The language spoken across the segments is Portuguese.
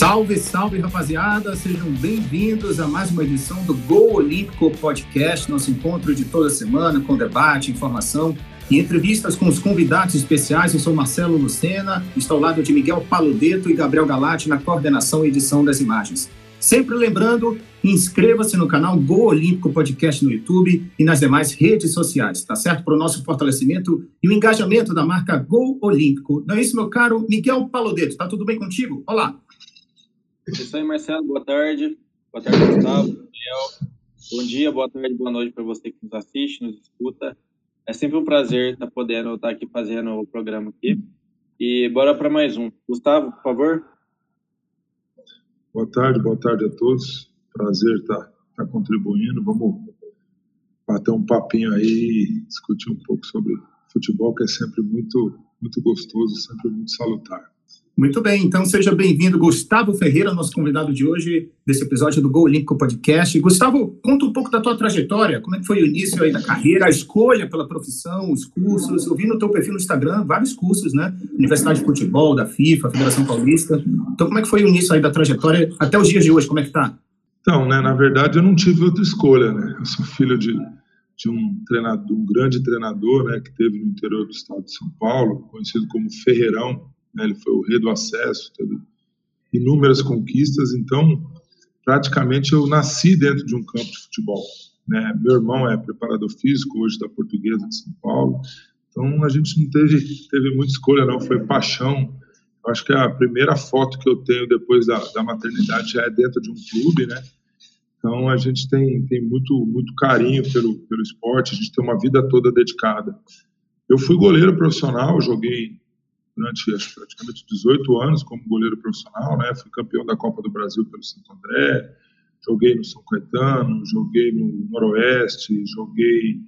Salve, salve, rapaziada! Sejam bem-vindos a mais uma edição do Gol Olímpico Podcast, nosso encontro de toda semana com debate, informação e entrevistas com os convidados especiais. Eu sou Marcelo Lucena, estou ao lado de Miguel Paludeto e Gabriel Galati na coordenação e edição das imagens. Sempre lembrando, inscreva-se no canal Gol Olímpico Podcast no YouTube e nas demais redes sociais, tá certo? Para o nosso fortalecimento e o engajamento da marca Gol Olímpico. Não é isso, meu caro Miguel Paludeto? Tá tudo bem contigo? Olá! É isso aí, Marcelo. Boa tarde. Boa tarde, Gustavo, Daniel. Bom dia, boa tarde, boa noite para você que nos assiste, nos escuta. É sempre um prazer estar podendo estar aqui fazendo o programa aqui. E bora para mais um. Gustavo, por favor. Boa tarde, boa tarde a todos. Prazer estar, estar contribuindo. Vamos bater um papinho aí, discutir um pouco sobre futebol, que é sempre muito, muito gostoso, sempre muito salutar. Muito bem, então seja bem-vindo, Gustavo Ferreira, nosso convidado de hoje, desse episódio do Gol Olímpico Podcast. Gustavo, conta um pouco da tua trajetória, como é que foi o início aí da carreira, a escolha pela profissão, os cursos. Eu vi no teu perfil no Instagram vários cursos, né? Universidade de Futebol, da FIFA, Federação Paulista. Então, como é que foi o início aí da trajetória até os dias de hoje, como é que tá? Então, né, na verdade, eu não tive outra escolha, né? Eu sou filho de, de um treinador, um grande treinador, né, que teve no interior do estado de São Paulo, conhecido como Ferreirão, né? ele foi o rei do acesso, teve inúmeras conquistas, então praticamente eu nasci dentro de um campo de futebol. Né? Meu irmão é preparador físico hoje da Portuguesa de São Paulo, então a gente não teve, teve muita escolha não, foi paixão. Eu acho que a primeira foto que eu tenho depois da, da maternidade já é dentro de um clube, né? Então a gente tem, tem muito, muito carinho pelo, pelo esporte, a gente tem uma vida toda dedicada. Eu fui goleiro profissional, joguei durante acho, praticamente 18 anos como goleiro profissional, né? Fui campeão da Copa do Brasil pelo Santo André, joguei no São Caetano, joguei no Noroeste, joguei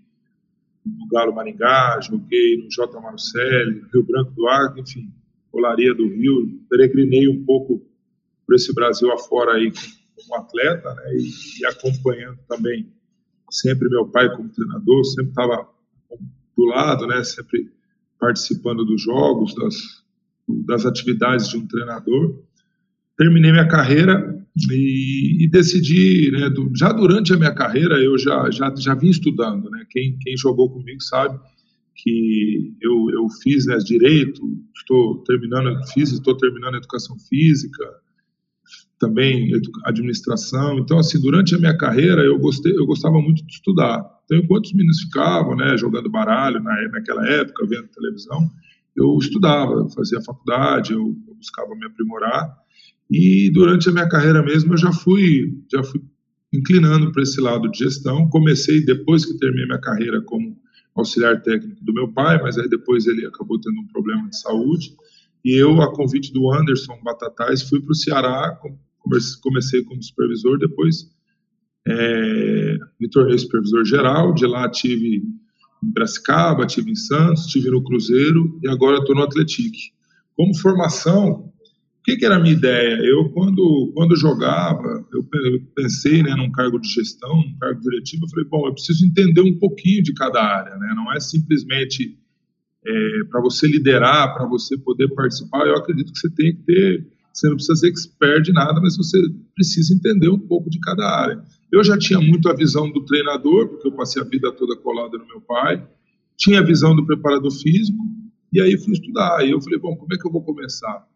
no Galo Maringá, joguei no J. Marucelli, Rio Branco do Acre, enfim, Olaria do Rio, peregrinei um pouco por esse Brasil afora aí como atleta, né? E, e acompanhando também sempre meu pai como treinador, sempre estava do lado, né? Sempre participando dos jogos, das, das atividades de um treinador. Terminei minha carreira e, e decidi, né, do, já durante a minha carreira, eu já, já, já vim estudando. Né, quem, quem jogou comigo sabe que eu, eu fiz né, direito, estou terminando, fiz, estou terminando educação física, também administração. Então, assim, durante a minha carreira, eu gostei, eu gostava muito de estudar. Então, enquanto os meninos ficavam, né, jogando baralho na, naquela época, vendo televisão, eu estudava, eu fazia faculdade, eu, eu buscava me aprimorar. E durante a minha carreira mesmo, eu já fui, já fui inclinando para esse lado de gestão. Comecei depois que terminei minha carreira como auxiliar técnico do meu pai, mas aí depois ele acabou tendo um problema de saúde. E eu, a convite do Anderson Batatais, fui para o Ceará comecei como supervisor, depois é, me tornei supervisor geral, de lá tive em Brasicaba, tive em Santos, tive no Cruzeiro e agora estou no Atlético. Como formação, o que, que, era a minha ideia? Eu, quando, quando jogava, eu pensei né, num cargo de gestão, num cargo diretivo, eu falei, bom, eu preciso entender um pouquinho de cada área, né? não é simplesmente é, para você liderar, para você poder participar, eu acredito que você tem que ter você não precisa ser expert de nada, mas você precisa entender um pouco de cada área. Eu já tinha muito a visão do treinador, porque eu passei a vida toda colada no meu pai, tinha a visão do preparador físico, e aí fui estudar. E eu falei, bom, como é que eu vou começar?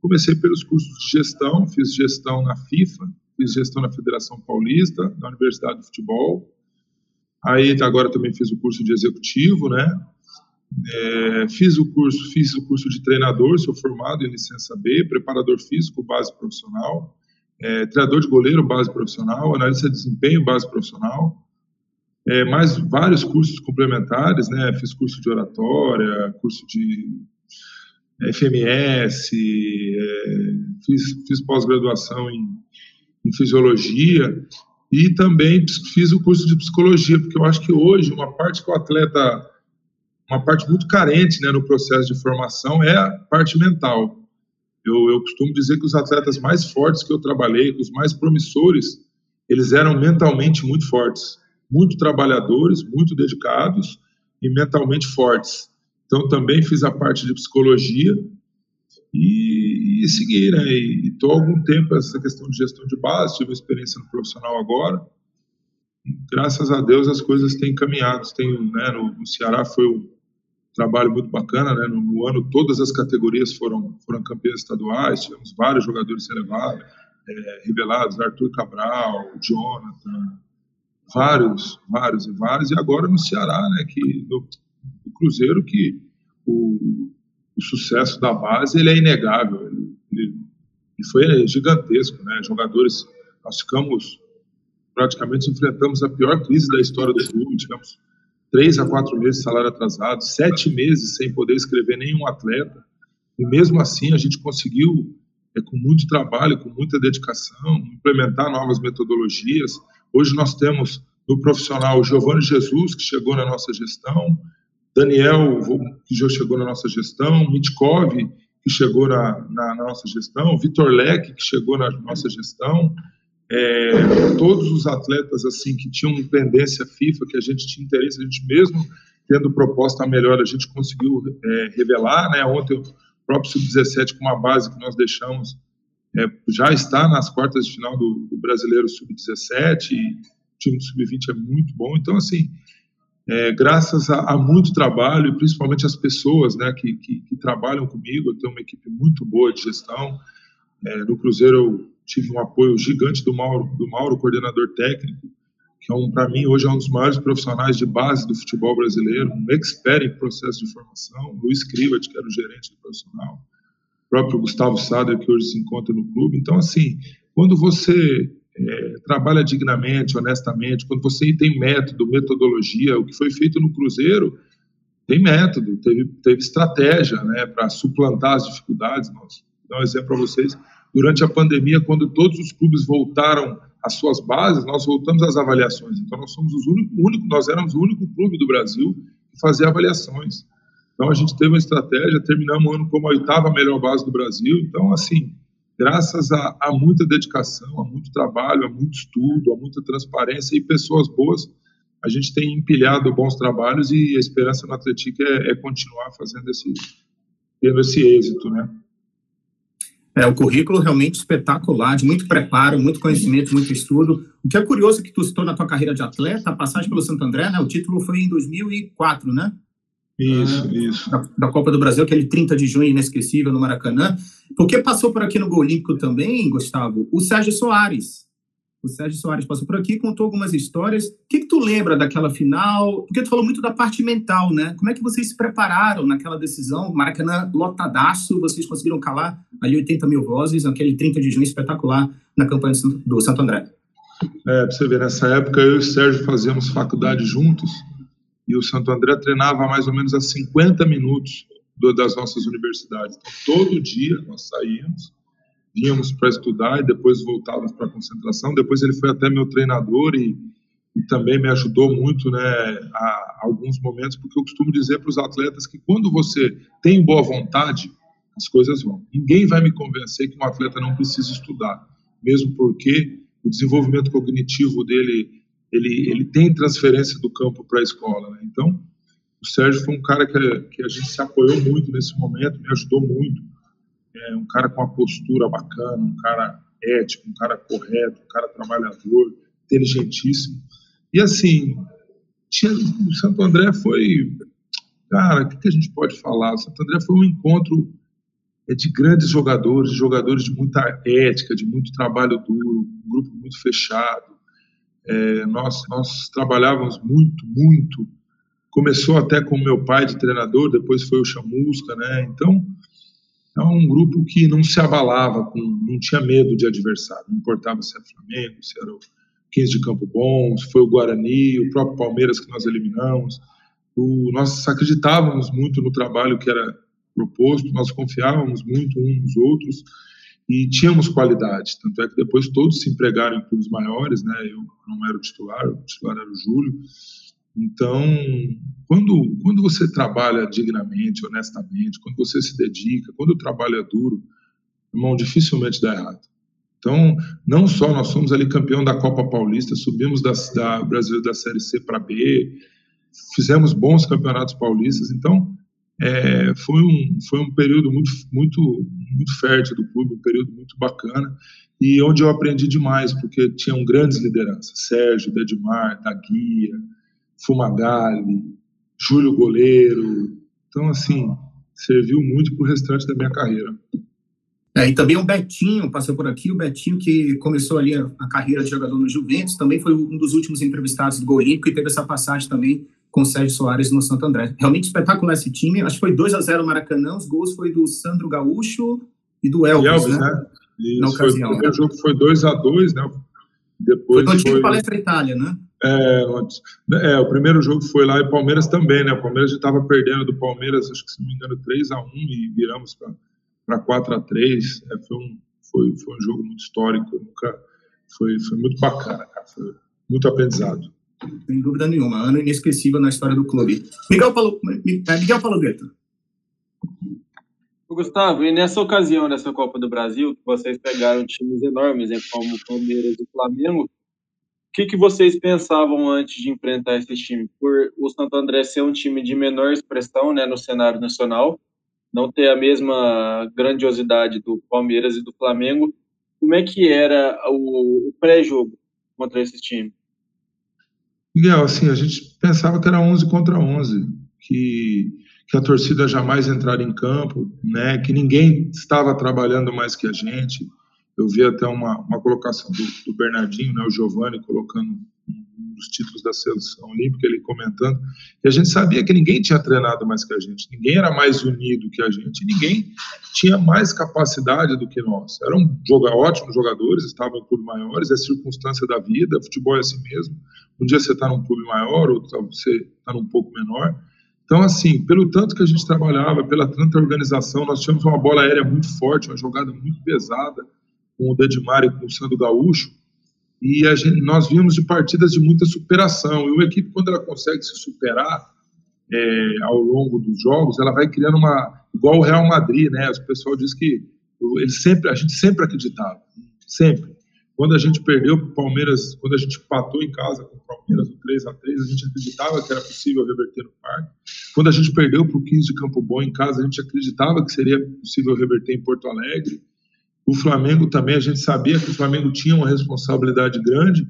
Comecei pelos cursos de gestão, fiz gestão na FIFA, fiz gestão na Federação Paulista, na Universidade de Futebol. Aí agora também fiz o curso de executivo, né? É, fiz o curso, fiz o curso de treinador, sou formado em licença B, preparador físico, base profissional, é, treinador de goleiro, base profissional, analista de desempenho, base profissional, é, mais vários cursos complementares, né? Fiz curso de oratória, curso de FMS, é, fiz, fiz pós-graduação em, em fisiologia e também fiz o curso de psicologia, porque eu acho que hoje uma parte que o atleta uma parte muito carente né, no processo de formação é a parte mental. Eu, eu costumo dizer que os atletas mais fortes que eu trabalhei, os mais promissores, eles eram mentalmente muito fortes, muito trabalhadores, muito dedicados e mentalmente fortes. Então também fiz a parte de psicologia e, e seguir, né? E estou há algum tempo essa questão de gestão de base, tive experiência no profissional agora. E, graças a Deus as coisas têm caminhado. Tem, né, no, no Ceará foi um trabalho muito bacana, né? No, no, ano todas as categorias foram foram campeãs estaduais, tivemos vários jogadores revelados, é, revelados, Arthur Cabral, Jonathan, vários, vários e vários. E agora no Ceará, né? Que no Cruzeiro que o, o sucesso da base ele é inegável, ele, ele, ele foi gigantesco, né? Jogadores, nós ficamos praticamente enfrentamos a pior crise da história do clube, tivemos três a quatro meses de salário atrasado, sete meses sem poder escrever nenhum atleta, e mesmo assim a gente conseguiu, é, com muito trabalho, com muita dedicação, implementar novas metodologias. Hoje nós temos no profissional Giovanni Jesus, que chegou na nossa gestão, Daniel, que já chegou na nossa gestão, Mitkov, que chegou na, na, na nossa gestão, Vitor Leque, que chegou na nossa gestão, é, todos os atletas assim que tinham pendência FIFA, que a gente tinha interesse, a gente mesmo tendo proposta melhor, a gente conseguiu é, revelar, né? Ontem o próprio Sub-17 com uma base que nós deixamos é, já está nas quartas de final do, do Brasileiro Sub-17 e o time do Sub-20 é muito bom, então assim é, graças a, a, muito trabalho e principalmente as pessoas né, que, que, que, trabalham comigo, eu tenho uma equipe muito boa de gestão. É, no Cruzeiro eu tive um apoio gigante do Mauro, do Mauro coordenador técnico, que é um, para mim hoje é um dos maiores profissionais de base do futebol brasileiro, um expert em processo de formação, Luiz Krivat, que era o gerente do profissional, o próprio Gustavo Sader, que hoje se encontra no clube. Então, assim, quando você é, trabalha dignamente, honestamente, quando você tem método, metodologia, o que foi feito no Cruzeiro tem método, teve, teve estratégia né, para suplantar as dificuldades. Nós, vou dar um exemplo para vocês. Durante a pandemia, quando todos os clubes voltaram às suas bases, nós voltamos às avaliações. Então, nós somos os único, único, nós éramos o único clube do Brasil que fazia avaliações. Então, a gente teve uma estratégia, terminamos o ano como a oitava melhor base do Brasil. Então, assim, graças a, a, muita dedicação, a muito trabalho, a muito estudo, a muita transparência e pessoas boas, a gente tem empilhado bons trabalhos e a esperança no Atlético é, é continuar fazendo esse, tendo esse êxito, né? É, o currículo realmente espetacular, de muito preparo, muito conhecimento, muito estudo. O que é curioso é que tu citou na tua carreira de atleta, a passagem pelo Santo André, né? O título foi em 2004, né? Isso, uh, isso. Da, da, Copa do Brasil, aquele 30 de junho inesquecível no Maracanã. Porque passou por aqui no Gol Olímpico também, Gustavo, o Sérgio Soares. O Sérgio Soares passou por aqui, contou algumas histórias. O que, que tu lembra daquela final? Porque tu falou muito da parte mental, né? Como é que vocês se prepararam naquela decisão? Maracanã lotadaço, vocês conseguiram calar ali 80 mil vozes, naquele 30 de junho espetacular na campanha do Santo André. É, pra você ver, nessa época eu e o Sérgio fazíamos faculdade juntos e o Santo André treinava mais ou menos a 50 minutos das nossas universidades. Então, todo dia nós saíamos, vínhamos para estudar e depois voltávamos para a concentração. Depois ele foi até meu treinador e, e também me ajudou muito né, a, a alguns momentos, porque eu costumo dizer para os atletas que quando você tem boa vontade, as coisas vão. Ninguém vai me convencer que um atleta não precisa estudar, mesmo porque o desenvolvimento cognitivo dele ele, ele tem transferência do campo para a escola. Né? Então, o Sérgio foi um cara que, que a gente se apoiou muito nesse momento, me ajudou muito. É um cara com uma postura bacana, um cara ético, um cara correto, um cara trabalhador, inteligentíssimo. E assim, tinha, o Santo André foi. Cara, o que, que a gente pode falar? O Santo André foi um encontro é, de grandes jogadores, jogadores de muita ética, de muito trabalho duro, um grupo muito fechado é, nós, nós trabalhávamos muito, muito. Começou até com meu pai de treinador, depois foi o Chamusca, né? Então, é um grupo que não se abalava, com, não tinha medo de adversário, não importava se era Flamengo, se era o 15 de Campo Bom, se foi o Guarani, o próprio Palmeiras que nós eliminamos. O, nós acreditávamos muito no trabalho que era proposto, nós confiávamos muito uns nos outros e tínhamos qualidade. Tanto é que depois todos se empregaram em clubes maiores, né? Eu não era o titular, o titular era o Júlio. Então, quando, quando você trabalha dignamente, honestamente, quando você se dedica, quando o trabalho é duro, irmão, dificilmente dá errado. Então, não só nós somos ali campeão da Copa Paulista, subimos da, da Brasil da Série C para B, fizemos bons campeonatos paulistas, então é, foi, um, foi um período muito, muito, muito fértil do clube, um período muito bacana, e onde eu aprendi demais, porque tinham grandes lideranças, Sérgio, Dedmar, Taguia, Fumagalli, Júlio Goleiro, então assim, serviu muito para o restante da minha carreira. É, e também o Betinho passou por aqui, o Betinho que começou ali a, a carreira de jogador no Juventus, também foi um dos últimos entrevistados do Gol Olímpico e teve essa passagem também com o Sérgio Soares no Santo André. Realmente espetacular esse time, acho que foi 2 a 0 Maracanã, os gols foi do Sandro Gaúcho e do Elvis, Elvis né? né? Isso, Na ocasião. Foi, o primeiro jogo foi 2 a 2 né? Depois foi no antigo foi... Palestra Itália, né? É, é, o primeiro jogo foi lá e Palmeiras também, né? O Palmeiras já estava perdendo do Palmeiras, acho que se não me engano, 3 a 1 e viramos para para 4 a 3 é, foi, um, foi, foi um jogo muito histórico, nunca, foi, foi muito bacana, cara, foi muito aprendizado. Sem dúvida nenhuma, ano inesquecível na história do clube. Miguel, Paulo, é, Miguel Palogreto. Gustavo, e nessa ocasião, nessa Copa do Brasil, que vocês pegaram times enormes, né, como Palmeiras e Flamengo, o que, que vocês pensavam antes de enfrentar esse time? Por o Santo André ser um time de menor expressão né, no cenário nacional, não ter a mesma grandiosidade do Palmeiras e do Flamengo, como é que era o, o pré-jogo contra esse time? Miguel, assim, a gente pensava que era 11 contra 11, que, que a torcida jamais entraria em campo, né, que ninguém estava trabalhando mais que a gente. Eu vi até uma, uma colocação do, do Bernardinho, né, o Giovanni, colocando dos títulos da seleção olímpica, ele comentando, que a gente sabia que ninguém tinha treinado mais que a gente, ninguém era mais unido que a gente, ninguém tinha mais capacidade do que nós. Eram joga, ótimos jogadores, estavam em clubes maiores, é circunstância da vida, futebol é assim mesmo. Um dia você está num clube maior, outro você está num pouco menor. Então, assim, pelo tanto que a gente trabalhava, pela tanta organização, nós tínhamos uma bola aérea muito forte, uma jogada muito pesada, com o Dedmar e com o Sandro Gaúcho, e gente, nós vimos de partidas de muita superação. E uma equipe, quando ela consegue se superar é, ao longo dos jogos, ela vai criando uma. igual o Real Madrid, né? O pessoal diz que ele sempre, a gente sempre acreditava, sempre. Quando a gente perdeu para o Palmeiras, quando a gente empatou em casa com o Palmeiras no 3 a 3 a gente acreditava que era possível reverter no parque. Quando a gente perdeu para o 15 de Campo Bom em casa, a gente acreditava que seria possível reverter em Porto Alegre. O Flamengo também, a gente sabia que o Flamengo tinha uma responsabilidade grande,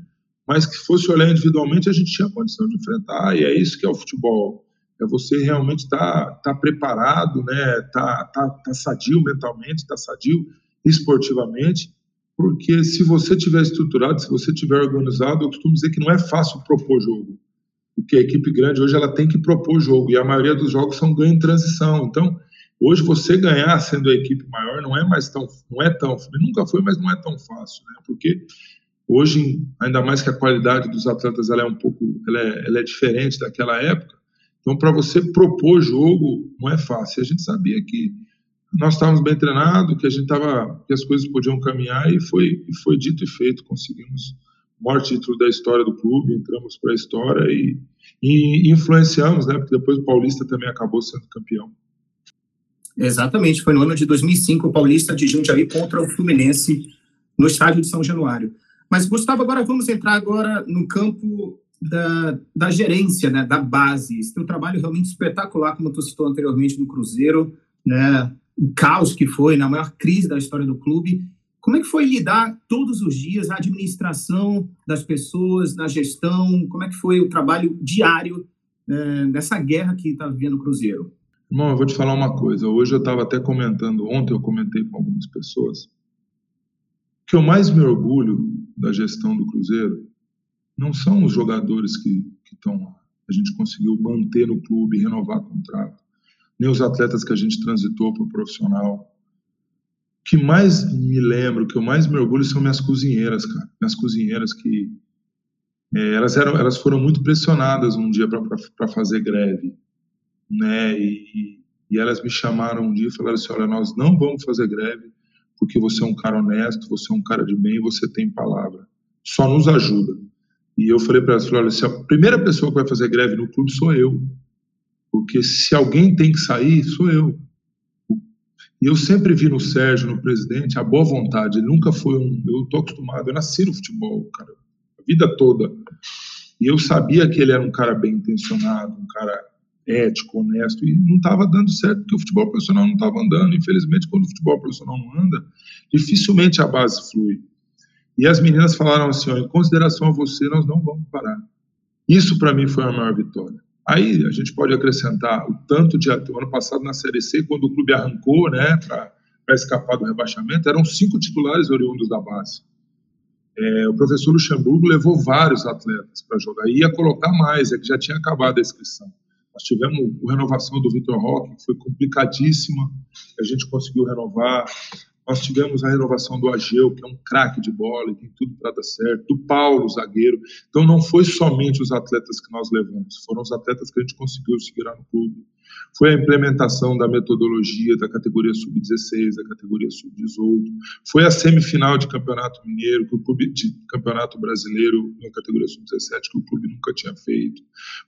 mas que fosse olhar individualmente, a gente tinha condição de enfrentar, e é isso que é o futebol. É você realmente estar tá, tá preparado, né? tá, tá, tá sadio mentalmente, tá sadio esportivamente, porque se você tiver estruturado, se você tiver organizado, eu costumo dizer que não é fácil propor jogo, porque a equipe grande hoje ela tem que propor jogo, e a maioria dos jogos são ganho em transição, então Hoje você ganhar sendo a equipe maior não é mais tão, não é tão, nunca foi, mas não é tão fácil, né? Porque hoje, ainda mais que a qualidade dos atletas ela é um pouco, ela é, ela é diferente daquela época. Então, para você propor jogo não é fácil. A gente sabia que nós estávamos bem treinados, que a gente tava, que as coisas podiam caminhar e foi, e foi dito e feito. Conseguimos o maior título da história do clube, entramos para a história e, e influenciamos, né? Porque depois o Paulista também acabou sendo campeão. Exatamente, foi no ano de 2005, o Paulista de Jundiaí contra o Fluminense no estádio de São Januário. Mas, Gustavo, agora vamos entrar agora no campo da, da gerência, né, da base. Esse teu trabalho realmente espetacular, como tu citou anteriormente no Cruzeiro, né, o caos que foi, na maior crise da história do clube. Como é que foi lidar todos os dias a administração das pessoas, na gestão? Como é que foi o trabalho diário né, nessa guerra que está vivendo o Cruzeiro? Irmão, eu vou te falar uma coisa. Hoje eu estava até comentando, ontem eu comentei com algumas pessoas, que eu mais me orgulho da gestão do Cruzeiro não são os jogadores que estão lá. A gente conseguiu manter no clube, renovar contrato, nem os atletas que a gente transitou para o profissional. O que mais me lembro, o que eu mais me orgulho são minhas cozinheiras, cara. Minhas cozinheiras que é, elas, eram, elas foram muito pressionadas um dia para fazer greve né? E, e elas me chamaram um dia e falaram assim: olha, nós não vamos fazer greve porque você é um cara honesto, você é um cara de bem, você tem palavra. Só nos ajuda. E eu falei para elas: olha, se a primeira pessoa que vai fazer greve no clube sou eu, porque se alguém tem que sair, sou eu. E eu sempre vi no Sérgio, no presidente, a boa vontade. Ele nunca foi um. Eu estou acostumado, eu nasci no futebol, cara, a vida toda. E eu sabia que ele era um cara bem intencionado, um cara ético, honesto, e não estava dando certo porque o futebol profissional não estava andando. Infelizmente, quando o futebol profissional não anda, dificilmente a base flui. E as meninas falaram assim: ó, em consideração a você, nós não vamos parar. Isso para mim foi a maior vitória. Aí a gente pode acrescentar o tanto de o ano passado na Série C, quando o clube arrancou, né, para escapar do rebaixamento, eram cinco titulares oriundos da base. É, o professor Luxemburgo levou vários atletas para jogar, e ia colocar mais, é que já tinha acabado a inscrição. Nós tivemos a renovação do Vitor Roque, que foi complicadíssima, a gente conseguiu renovar. Nós tivemos a renovação do Ageu, que é um craque de bola e tem tudo para dar certo, do Paulo, zagueiro. Então não foi somente os atletas que nós levamos, foram os atletas que a gente conseguiu segurar no clube. Foi a implementação da metodologia da categoria sub-16, da categoria sub-18. Foi a semifinal de campeonato mineiro, que o clube de campeonato brasileiro na categoria sub-17 que o clube nunca tinha feito.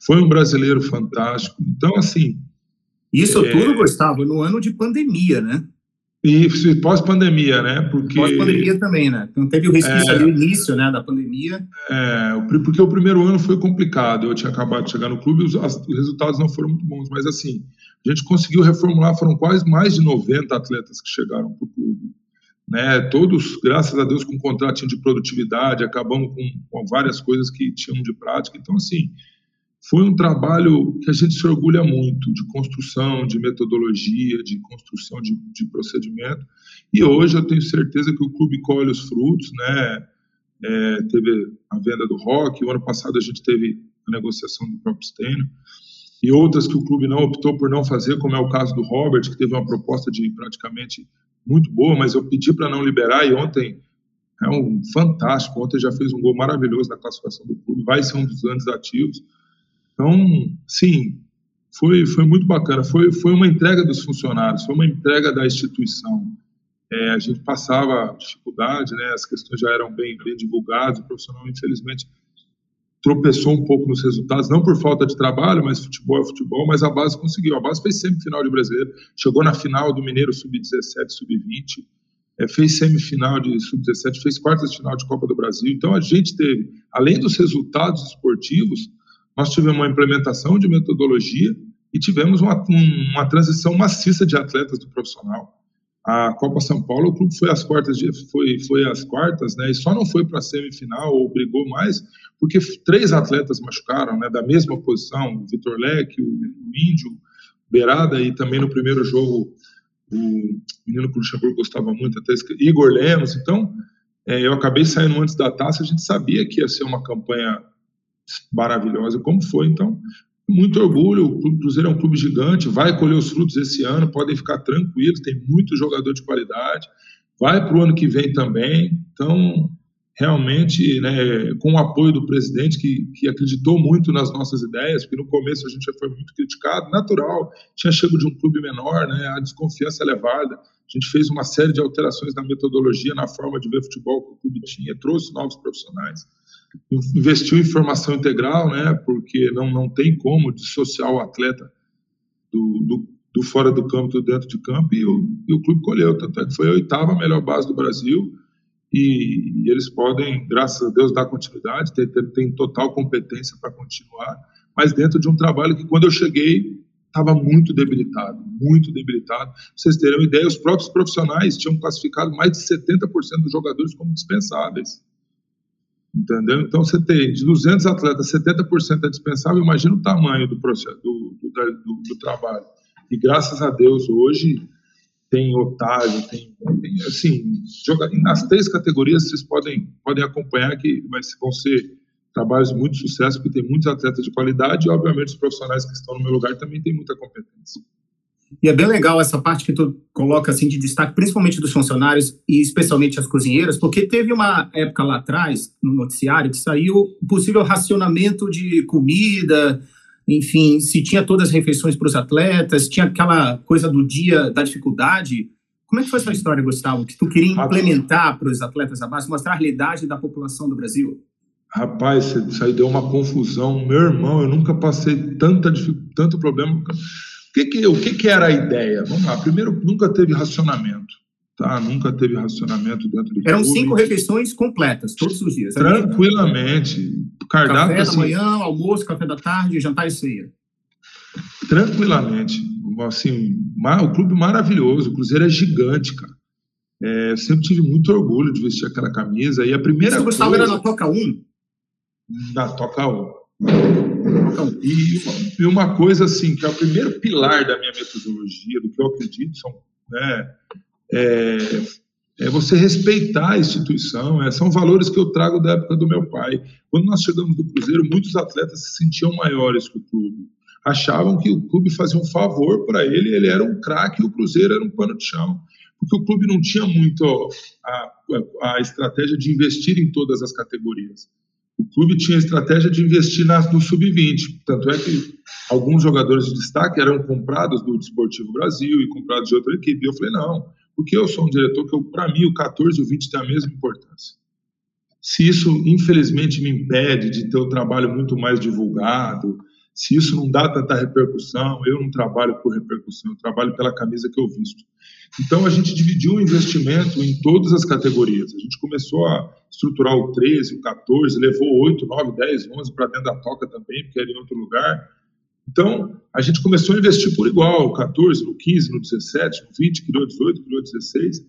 Foi um brasileiro fantástico. Então assim, isso é... tudo, Gustavo, no ano de pandemia, né? E pós-pandemia, né? Porque pós-pandemia também, né? Então teve o resquício é, ali, o início, né, da pandemia. É, porque o primeiro ano foi complicado. Eu tinha acabado de chegar no clube, os, os resultados não foram muito bons, mas assim, a gente conseguiu reformular, foram quase mais de 90 atletas que chegaram para o clube. Né, todos, graças a Deus, com contratinho de produtividade, acabamos com, com várias coisas que tinham de prática. Então, assim, foi um trabalho que a gente se orgulha muito de construção, de metodologia, de construção de, de procedimento. E hoje eu tenho certeza que o clube colhe os frutos, né? É, teve a venda do Rock, o ano passado a gente teve a negociação do próprio Stênio, e outras que o clube não optou por não fazer, como é o caso do Robert, que teve uma proposta de praticamente muito boa, mas eu pedi para não liberar, e ontem é um fantástico, ontem já fez um gol maravilhoso na classificação do clube, vai ser um dos grandes ativos. Então, sim, foi, foi muito bacana. Foi, foi uma entrega dos funcionários, foi uma entrega da instituição. É, a gente passava dificuldade, né, as questões já eram bem, bem divulgadas, o profissional, infelizmente, tropeçou um pouco nos resultados, não por falta de trabalho, mas futebol é futebol, mas a base conseguiu. A base fez semifinal de brasileiro, chegou na final do Mineiro Sub-17, Sub-20, é, fez semifinal de Sub-17, fez quartas de final de Copa do Brasil. Então a gente teve, além dos resultados esportivos, nós tivemos uma implementação de metodologia e tivemos uma, uma transição maciça de atletas do profissional. A Copa São Paulo, o clube foi às quartas, de, foi, foi às quartas, né? E só não foi para a semifinal ou brigou mais porque três atletas machucaram, né? Da mesma posição, o Vitor Leque, o, o Índio, Beirada e também no primeiro jogo o menino que o Luxemburgo gostava muito, até Igor Lemos. Então, é, eu acabei saindo antes da taça. A gente sabia que ia ser uma campanha maravilhosa como foi. Então, muito orgulho. O Cruzeiro é um clube gigante, vai colher os frutos esse ano, podem ficar tranquilos, tem muito jogador de qualidade. Vai para o ano que vem também. Então, realmente, né, com o apoio do presidente, que, que acreditou muito nas nossas ideias, porque no começo a gente já foi muito criticado, natural, tinha chego de um clube menor, né, a desconfiança elevada. A gente fez uma série de alterações na metodologia, na forma de ver futebol que o clube tinha, trouxe novos profissionais investiu em formação integral, né, porque não, não tem como dissociar o atleta do, do, do fora do campo do dentro de campo, e o, e o clube colheu, tanto é que foi a oitava melhor base do Brasil, e, e eles podem, graças a Deus, dar continuidade, tem, tem, tem total competência para continuar, mas dentro de um trabalho que, quando eu cheguei, estava muito debilitado, muito debilitado. Pra vocês terem uma ideia, os próprios profissionais tinham classificado mais de 70% dos jogadores como dispensáveis. Entendeu? Então, você tem de 200 atletas, 70% é dispensável. Imagina o tamanho do, processo, do, do, do, do trabalho. E graças a Deus, hoje, tem Otávio, tem, tem, assim, joga, nas três categorias vocês podem, podem acompanhar que vão ser trabalhos de muito sucesso, porque tem muitos atletas de qualidade e, obviamente, os profissionais que estão no meu lugar também têm muita competência. E é bem legal essa parte que tu coloca assim de destaque, principalmente dos funcionários e especialmente as cozinheiras, porque teve uma época lá atrás, no noticiário, que saiu o possível racionamento de comida, enfim, se tinha todas as refeições para os atletas, tinha aquela coisa do dia da dificuldade. Como é que foi essa história, Gustavo, que tu queria implementar para os atletas da base, mostrar a realidade da população do Brasil? Rapaz, isso aí deu uma confusão. Meu irmão, eu nunca passei tanta, tanto problema que que, o que, que era a ideia? Vamos lá, primeiro, nunca teve racionamento. Tá? Nunca teve racionamento dentro do Eram clube. cinco refeições completas, todos os dias. Tranquilamente. Cardápio, café assim, da manhã, almoço, café da tarde, jantar e ceia. tranquilamente. Assim, o clube maravilhoso, o Cruzeiro é gigante, cara. É, eu sempre tive muito orgulho de vestir aquela camisa. E a primeira Você gostava coisa... era na Toca 1? Na Toca 1. E, e, uma coisa assim, que é o primeiro pilar da minha metodologia, do que eu acredito, são, né, é, é você respeitar a instituição, é, são valores que eu trago da época do meu pai. Quando nós chegamos do Cruzeiro, muitos atletas se sentiam maiores que o clube. Achavam que o clube fazia um favor para ele, ele era um craque e o Cruzeiro era um pano de chão. Porque o clube não tinha muito a, a estratégia de investir em todas as categorias. O clube tinha a estratégia de investir nas, no sub-20. Tanto é que alguns jogadores de destaque eram comprados do Desportivo Brasil e comprados de outra equipe. E eu falei, não, porque eu sou um diretor que, para mim, o 14 e o 20 têm a mesma importância. Se isso, infelizmente, me impede de ter o trabalho muito mais divulgado, se isso não dá tanta repercussão, eu não trabalho por repercussão, eu trabalho pela camisa que eu visto. Então, a gente dividiu o investimento em todas as categorias. A gente começou a estruturar o 13, o 14, levou 8, 9, 10, 11 para dentro da toca também, porque era em outro lugar. Então, a gente começou a investir por igual, no 14, no 15, no 17, no 20, criou 18, criou 16.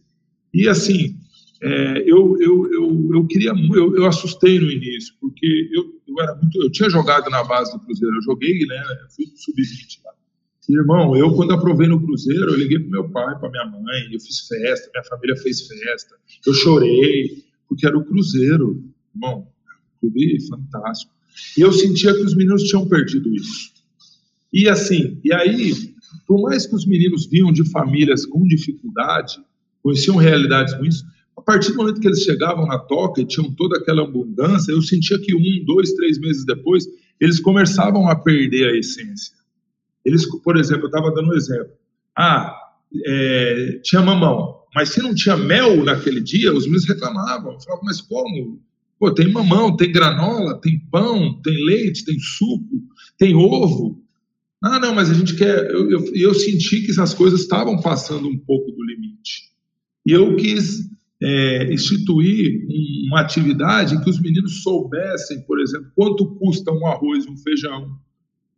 E assim, é, eu, eu, eu, eu queria, eu, eu assustei no início, porque eu, eu era muito, eu tinha jogado na base do Cruzeiro, eu joguei, né, fui sub-20 lá. Irmão, eu quando aprovei no Cruzeiro, eu liguei pro meu pai, para minha mãe, eu fiz festa, minha família fez festa, eu chorei, porque era o Cruzeiro, irmão, um clube fantástico. E eu sentia que os meninos tinham perdido isso. E assim, e aí, por mais que os meninos vinham de famílias com dificuldade, conheciam realidades ruins, partir do momento que eles chegavam na toca e tinham toda aquela abundância, eu sentia que um, dois, três meses depois, eles começavam a perder a essência. Eles, por exemplo, eu estava dando um exemplo. Ah, é, tinha mamão, mas se não tinha mel naquele dia, os meninos reclamavam. Falavam, mas como? Pô, tem mamão, tem granola, tem pão, tem leite, tem suco, tem ovo. Ah, não, mas a gente quer. Eu, eu, eu senti que essas coisas estavam passando um pouco do limite. E eu quis é, instituir uma atividade em que os meninos soubessem, por exemplo, quanto custa um arroz um feijão,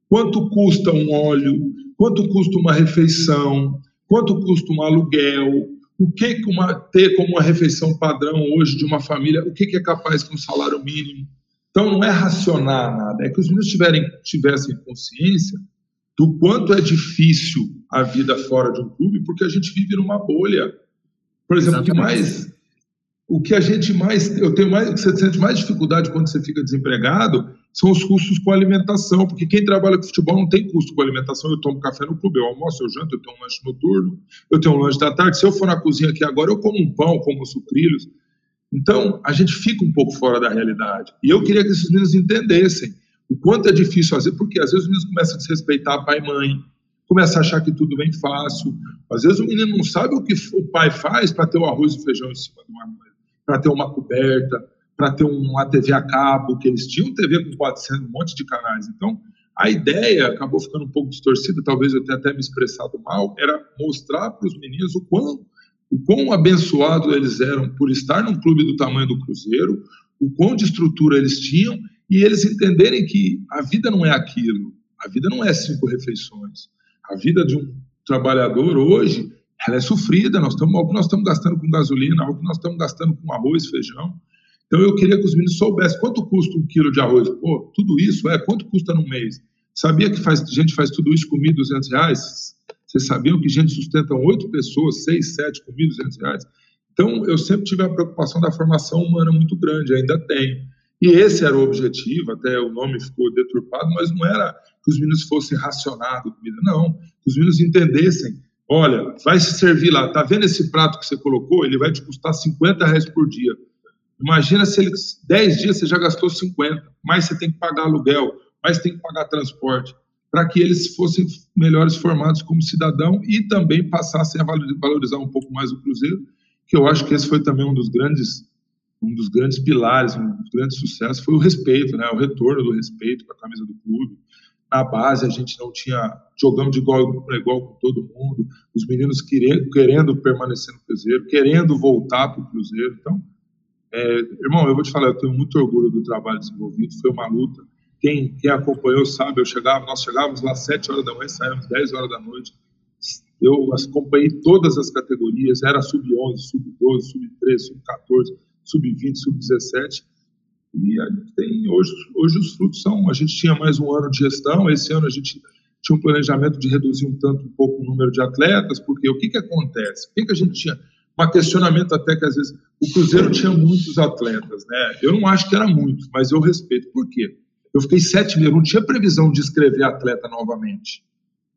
quanto custa um óleo, quanto custa uma refeição, quanto custa um aluguel, o que uma, ter como uma refeição padrão hoje de uma família, o que, que é capaz com um salário mínimo. Então, não é racionar nada, é que os meninos tiverem, tivessem consciência do quanto é difícil a vida fora de um clube, porque a gente vive numa bolha. Por exemplo, o que mais o que a gente mais eu tenho mais você sente mais dificuldade quando você fica desempregado são os custos com alimentação, porque quem trabalha com futebol não tem custo com alimentação. Eu tomo café no clube, eu almoço, eu janto, eu tenho um lanche noturno, eu tenho um lanche da tarde. Se eu for na cozinha aqui agora, eu como um pão, como sucrilhos. Então, a gente fica um pouco fora da realidade. E eu queria que esses meninos entendessem o quanto é difícil fazer, porque às vezes os meninos começam a desrespeitar pai e mãe, começam a achar que tudo vem fácil. Às vezes o menino não sabe o que o pai faz para ter o arroz e o feijão em cima de uma para ter uma coberta, para ter uma TV a cabo, que eles tinham TV com 400, um monte de canais. Então, a ideia acabou ficando um pouco distorcida, talvez eu tenha até me expressado mal, era mostrar para os meninos o quão, o quão abençoados eles eram por estar num clube do tamanho do Cruzeiro, o quão de estrutura eles tinham e eles entenderem que a vida não é aquilo, a vida não é cinco refeições. A vida de um trabalhador hoje, ela é sofrida, nós estamos, algo que nós estamos gastando com gasolina, algo que nós estamos gastando com arroz, feijão. Então eu queria que os meninos soubessem quanto custa um quilo de arroz. Pô, tudo isso, é, quanto custa no mês? Sabia que faz, gente faz tudo isso com 1.200 reais? Vocês sabiam que gente sustenta oito pessoas, seis, sete, com 1.200 reais? Então eu sempre tive a preocupação da formação humana muito grande, ainda tenho. E esse era o objetivo, até o nome ficou deturpado, mas não era que os meninos fossem racionados comida, não. Que os meninos entendessem, olha, vai se servir lá, tá vendo esse prato que você colocou? Ele vai te custar 50 reais por dia. Imagina se ele, 10 dias você já gastou 50, mais você tem que pagar aluguel, mais tem que pagar transporte, para que eles fossem melhores formados como cidadão e também passassem a valorizar um pouco mais o Cruzeiro, que eu acho que esse foi também um dos grandes um dos grandes pilares, um dos grandes sucessos foi o respeito, né? O retorno do respeito com a camisa do clube. Na base a gente não tinha jogamos de igual para igual com todo mundo, os meninos querendo, querendo permanecer no Cruzeiro, querendo voltar para o Cruzeiro. Então, é, irmão, eu vou te falar, eu tenho muito orgulho do trabalho desenvolvido. Foi uma luta. quem, quem acompanhou sabe, eu chegava, nós chegávamos lá às 7 horas da manhã, saímos 10 horas da noite. Eu acompanhei todas as categorias, era sub-11, sub-12, sub-13, sub-14, sub-20, sub-17. E a gente tem, hoje, hoje os frutos são, a gente tinha mais um ano de gestão, esse ano a gente tinha um planejamento de reduzir um tanto, um pouco o número de atletas, porque o que que acontece? O que que a gente tinha? Um questionamento até que às vezes o Cruzeiro tinha muitos atletas, né? Eu não acho que era muito, mas eu respeito. Por quê? Eu fiquei sete meses, não tinha previsão de escrever atleta novamente.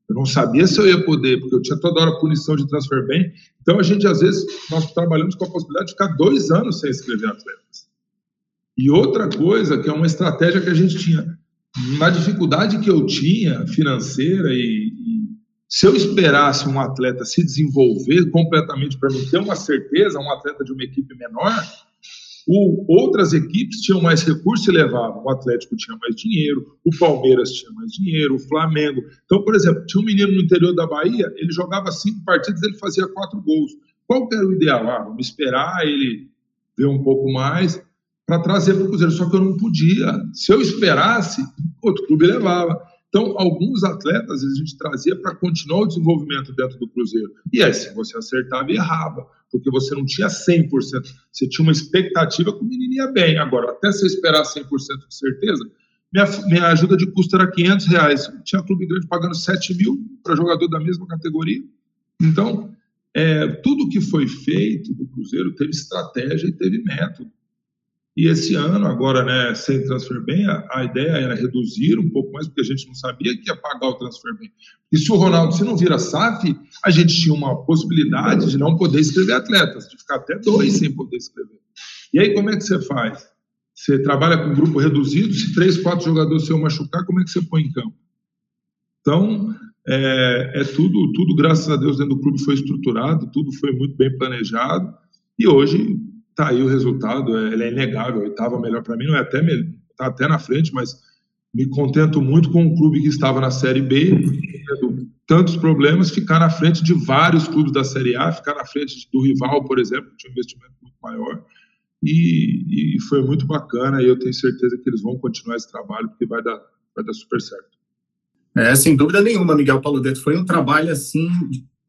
Eu não sabia se eu ia poder, porque eu tinha toda hora punição de transfer bem. Então a gente, às vezes, nós trabalhamos com a possibilidade de ficar dois anos sem escrever atletas. E outra coisa, que é uma estratégia que a gente tinha, na dificuldade que eu tinha financeira e, e se eu esperasse um atleta se desenvolver completamente para mim ter uma certeza, um atleta de uma equipe menor, o, outras equipes tinham mais recursos e levavam. O Atlético tinha mais dinheiro, o Palmeiras tinha mais dinheiro, o Flamengo. Então, por exemplo, tinha um menino no interior da Bahia, ele jogava cinco partidas, ele fazia quatro gols. Qual que era o ideal? Ah, vamos esperar ele ver um pouco mais para trazer para o Cruzeiro. Só que eu não podia. Se eu esperasse, outro clube levava. Então, alguns atletas a gente trazia para continuar o desenvolvimento dentro do Cruzeiro. E aí, se você acertava errava, porque você não tinha 100%, você tinha uma expectativa que o menino ia bem. Agora, até você esperar 100% de certeza, minha, minha ajuda de custo era 500 reais. Tinha clube grande pagando 7 mil para jogador da mesma categoria. Então, é, tudo que foi feito do Cruzeiro teve estratégia e teve método. E esse ano, agora, né, sem transfer bem, a, a, ideia era reduzir um pouco mais, porque a gente não sabia que ia pagar o transfer. E se o Ronaldo, se não vira SAF, a gente tinha uma possibilidade de não poder escrever atletas, de ficar até dois sem poder escrever. E aí, como é que você faz? Você trabalha com um grupo reduzido, se três, quatro jogadores se eu machucar, como é que você põe em campo? Então, é, é tudo, tudo, graças a Deus, dentro do clube foi estruturado, tudo foi muito bem planejado, e hoje tá aí o resultado, é, ele é inegável, oitava melhor para mim, não é até tá até na frente, mas me contento muito com um clube que estava na Série B, tendo tantos problemas, ficar na frente de vários clubes da Série A, ficar na frente do rival, por exemplo, que tinha um investimento muito maior, e, e, foi muito bacana, e eu tenho certeza que eles vão continuar esse trabalho, porque vai dar, vai dar super certo. É, sem dúvida nenhuma, Miguel Paulo Deto, foi um trabalho, assim,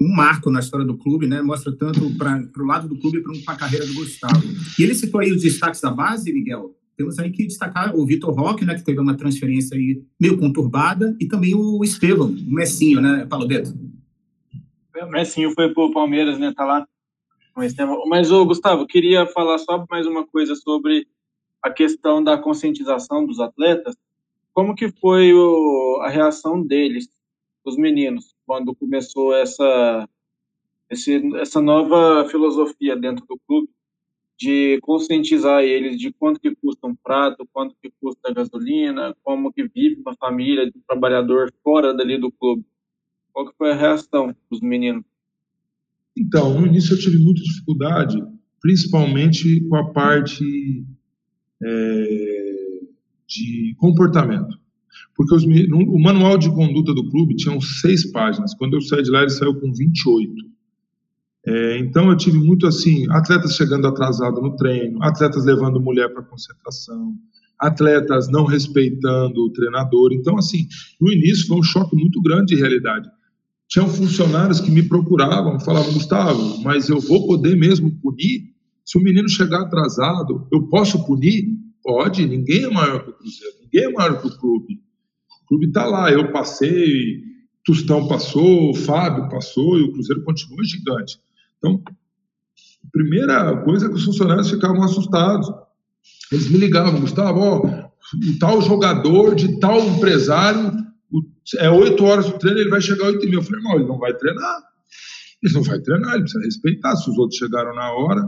um marco na história do clube, né? Mostra tanto para o lado do clube para a carreira do Gustavo. E ele citou aí os destaques da base, Miguel. Temos aí que destacar o Vitor Roque, né? Que teve uma transferência aí meio conturbada, e também o Estevam, o Messinho, né, Paulo Deto? O Messinho foi para o Palmeiras, né? Tá lá. Mas, o Gustavo, queria falar só mais uma coisa sobre a questão da conscientização dos atletas. Como que foi o, a reação deles, os meninos, quando começou essa, esse, essa nova filosofia dentro do clube de conscientizar eles de quanto que custa um prato, quanto que custa a gasolina, como que vive uma família de trabalhador fora dali do clube. Qual que foi a reação dos meninos? Então, no início eu tive muita dificuldade, principalmente com a parte é, de comportamento. Porque os, o manual de conduta do clube tinha seis páginas. Quando eu saí de lá, ele saiu com 28. É, então eu tive muito assim, atletas chegando atrasado no treino, atletas levando mulher para concentração, atletas não respeitando o treinador. Então, assim, no início foi um choque muito grande de realidade. Tinham funcionários que me procuravam, falavam, Gustavo, mas eu vou poder mesmo punir? Se o menino chegar atrasado, eu posso punir? Pode, ninguém é maior que o Cruzeiro, ninguém é maior que o clube clube está lá. Eu passei, Tostão passou, Fábio passou e o Cruzeiro continua gigante. Então, a primeira coisa é que os funcionários ficavam assustados. Eles me ligavam, Gustavo, ó, o tal jogador de tal empresário, é oito horas do treino, ele vai chegar oito e meia. Eu falei, irmão, ele não vai treinar. Ele não vai treinar, ele precisa respeitar. Se os outros chegaram na hora,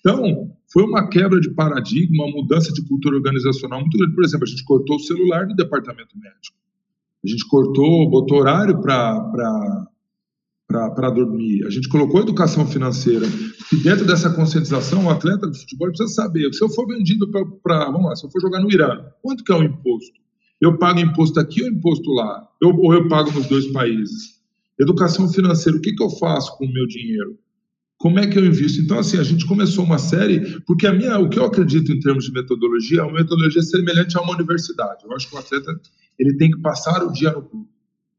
então, foi uma quebra de paradigma, uma mudança de cultura organizacional muito grande. Por exemplo, a gente cortou o celular do departamento médico. A gente cortou, botou horário para dormir. A gente colocou educação financeira. E dentro dessa conscientização, o atleta de futebol precisa saber. Se eu for vendido para. Vamos lá, se eu for jogar no Irã, quanto que é o imposto? Eu pago imposto aqui ou imposto lá? Eu, ou eu pago nos dois países? Educação financeira, o que, que eu faço com o meu dinheiro? como é que eu invisto? Então, assim, a gente começou uma série, porque a minha, o que eu acredito em termos de metodologia é uma metodologia semelhante a uma universidade. Eu acho que o atleta ele tem que passar o dia no clube.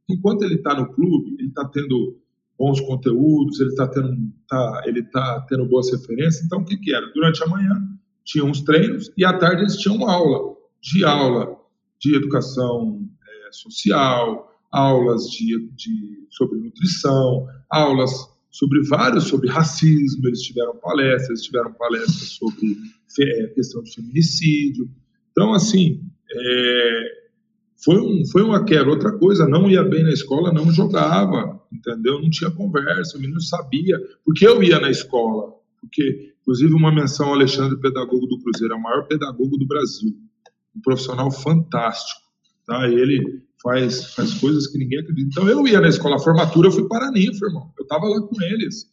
Enquanto ele está no clube, ele está tendo bons conteúdos, ele está tendo, tá, ele tá tendo boas referências. Então, o que, que era? Durante a manhã, tinham os treinos e à tarde eles tinham aula, de aula de educação é, social, aulas de, de, sobre nutrição, aulas sobre vários, sobre racismo, eles tiveram palestras, eles tiveram palestras sobre é, questão de feminicídio. Então, assim, é, foi, um, foi uma quebra. Outra coisa, não ia bem na escola, não jogava, entendeu? Não tinha conversa, o menino sabia, porque eu ia na escola, porque, inclusive, uma menção ao Alexandre, pedagogo do Cruzeiro, é o maior pedagogo do Brasil, um profissional fantástico, tá? Ele faz, faz coisas que ninguém acredita. Então, eu ia na escola, a formatura, eu fui para Ninfa, irmão, eu estava lá com eles.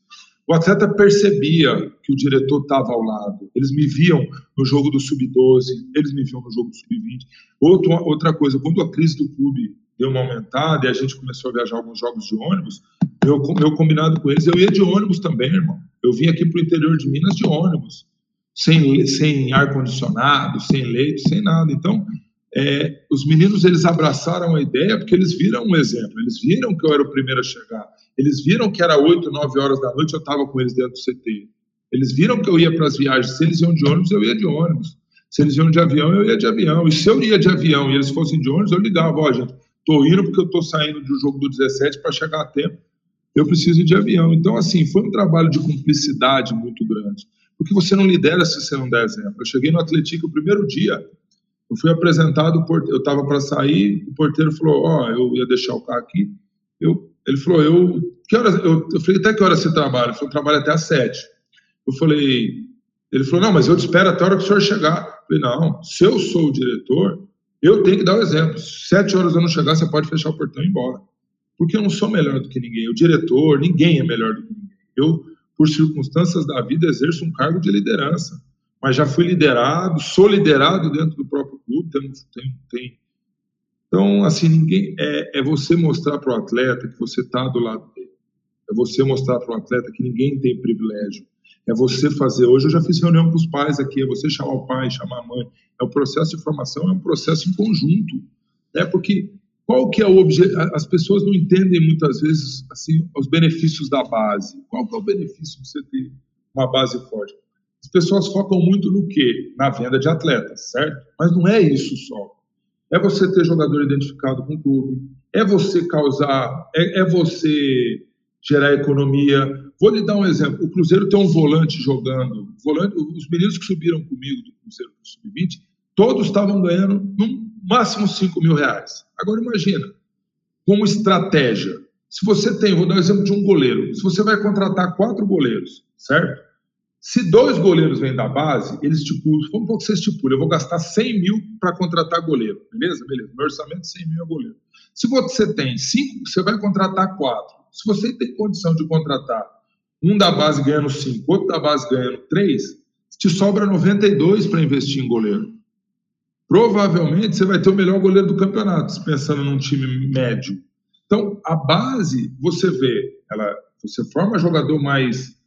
O atleta percebia que o diretor estava ao lado. Eles me viam no jogo do sub-12, eles me viam no jogo do sub-20. Outra coisa, quando a crise do clube deu uma aumentada e a gente começou a viajar alguns jogos de ônibus, meu, meu combinado com eles, eu ia de ônibus também, irmão. Eu vim aqui para o interior de Minas de ônibus, sem, sem ar-condicionado, sem leito, sem nada. Então, é, os meninos eles abraçaram a ideia porque eles viram um exemplo, eles viram que eu era o primeiro a chegar, eles viram que era 8, 9 horas da noite, eu estava com eles dentro do CT. Eles viram que eu ia para as viagens, se eles iam de ônibus, eu ia de ônibus. Se eles iam de avião, eu ia de avião. E se eu ia de avião e eles fossem de ônibus, eu ligava, ó, gente, tô indo porque eu tô saindo do jogo do 17 para chegar a tempo, eu preciso ir de avião. Então, assim, foi um trabalho de cumplicidade muito grande. Porque você não lidera se você não der exemplo. Eu cheguei no Atlético o primeiro dia, eu fui apresentado, eu estava para sair, o porteiro falou, ó, oh, eu ia deixar o carro aqui. Eu, ele falou, eu, que horas, eu, eu falei, até que hora você trabalha? Ele falou, trabalho até às sete. Eu falei, ele falou, não, mas eu te espero até a hora que o senhor chegar. Eu falei, não, se eu sou o diretor, eu tenho que dar o um exemplo. Sete horas eu não chegar, você pode fechar o portão e ir embora. Porque eu não sou melhor do que ninguém. O diretor, ninguém é melhor do que ninguém. Eu, por circunstâncias da vida, exerço um cargo de liderança mas já fui liderado, sou liderado dentro do próprio clube, tem, tem, tem. Então, assim, ninguém é, é você mostrar para o atleta que você está do lado dele. É você mostrar para o atleta que ninguém tem privilégio. É você fazer. Hoje eu já fiz reunião com os pais aqui, é você chamar o pai, chamar a mãe. É o processo de formação, é um processo em conjunto. Né? Porque qual que é o objetivo? As pessoas não entendem muitas vezes assim os benefícios da base. Qual que é o benefício de você ter uma base forte? As pessoas focam muito no quê? Na venda de atletas, certo? Mas não é isso só. É você ter jogador identificado com o clube, é você causar, é, é você gerar economia. Vou lhe dar um exemplo. O Cruzeiro tem um volante jogando. Volante, os meninos que subiram comigo do Cruzeiro para o Sub-20, todos estavam ganhando no máximo 5 mil reais. Agora imagina, como estratégia. Se você tem, vou dar um exemplo de um goleiro. Se você vai contratar quatro goleiros, certo? Se dois goleiros vêm da base, eles estipulam, um que você estipula, eu vou gastar 100 mil para contratar goleiro, beleza? Beleza, meu orçamento é 100 mil é goleiro. Se você tem cinco, você vai contratar quatro. Se você tem condição de contratar um da base ganhando cinco, outro da base ganhando três, te sobra 92 para investir em goleiro. Provavelmente você vai ter o melhor goleiro do campeonato, pensando num time médio. Então, a base, você vê, ela, você forma jogador mais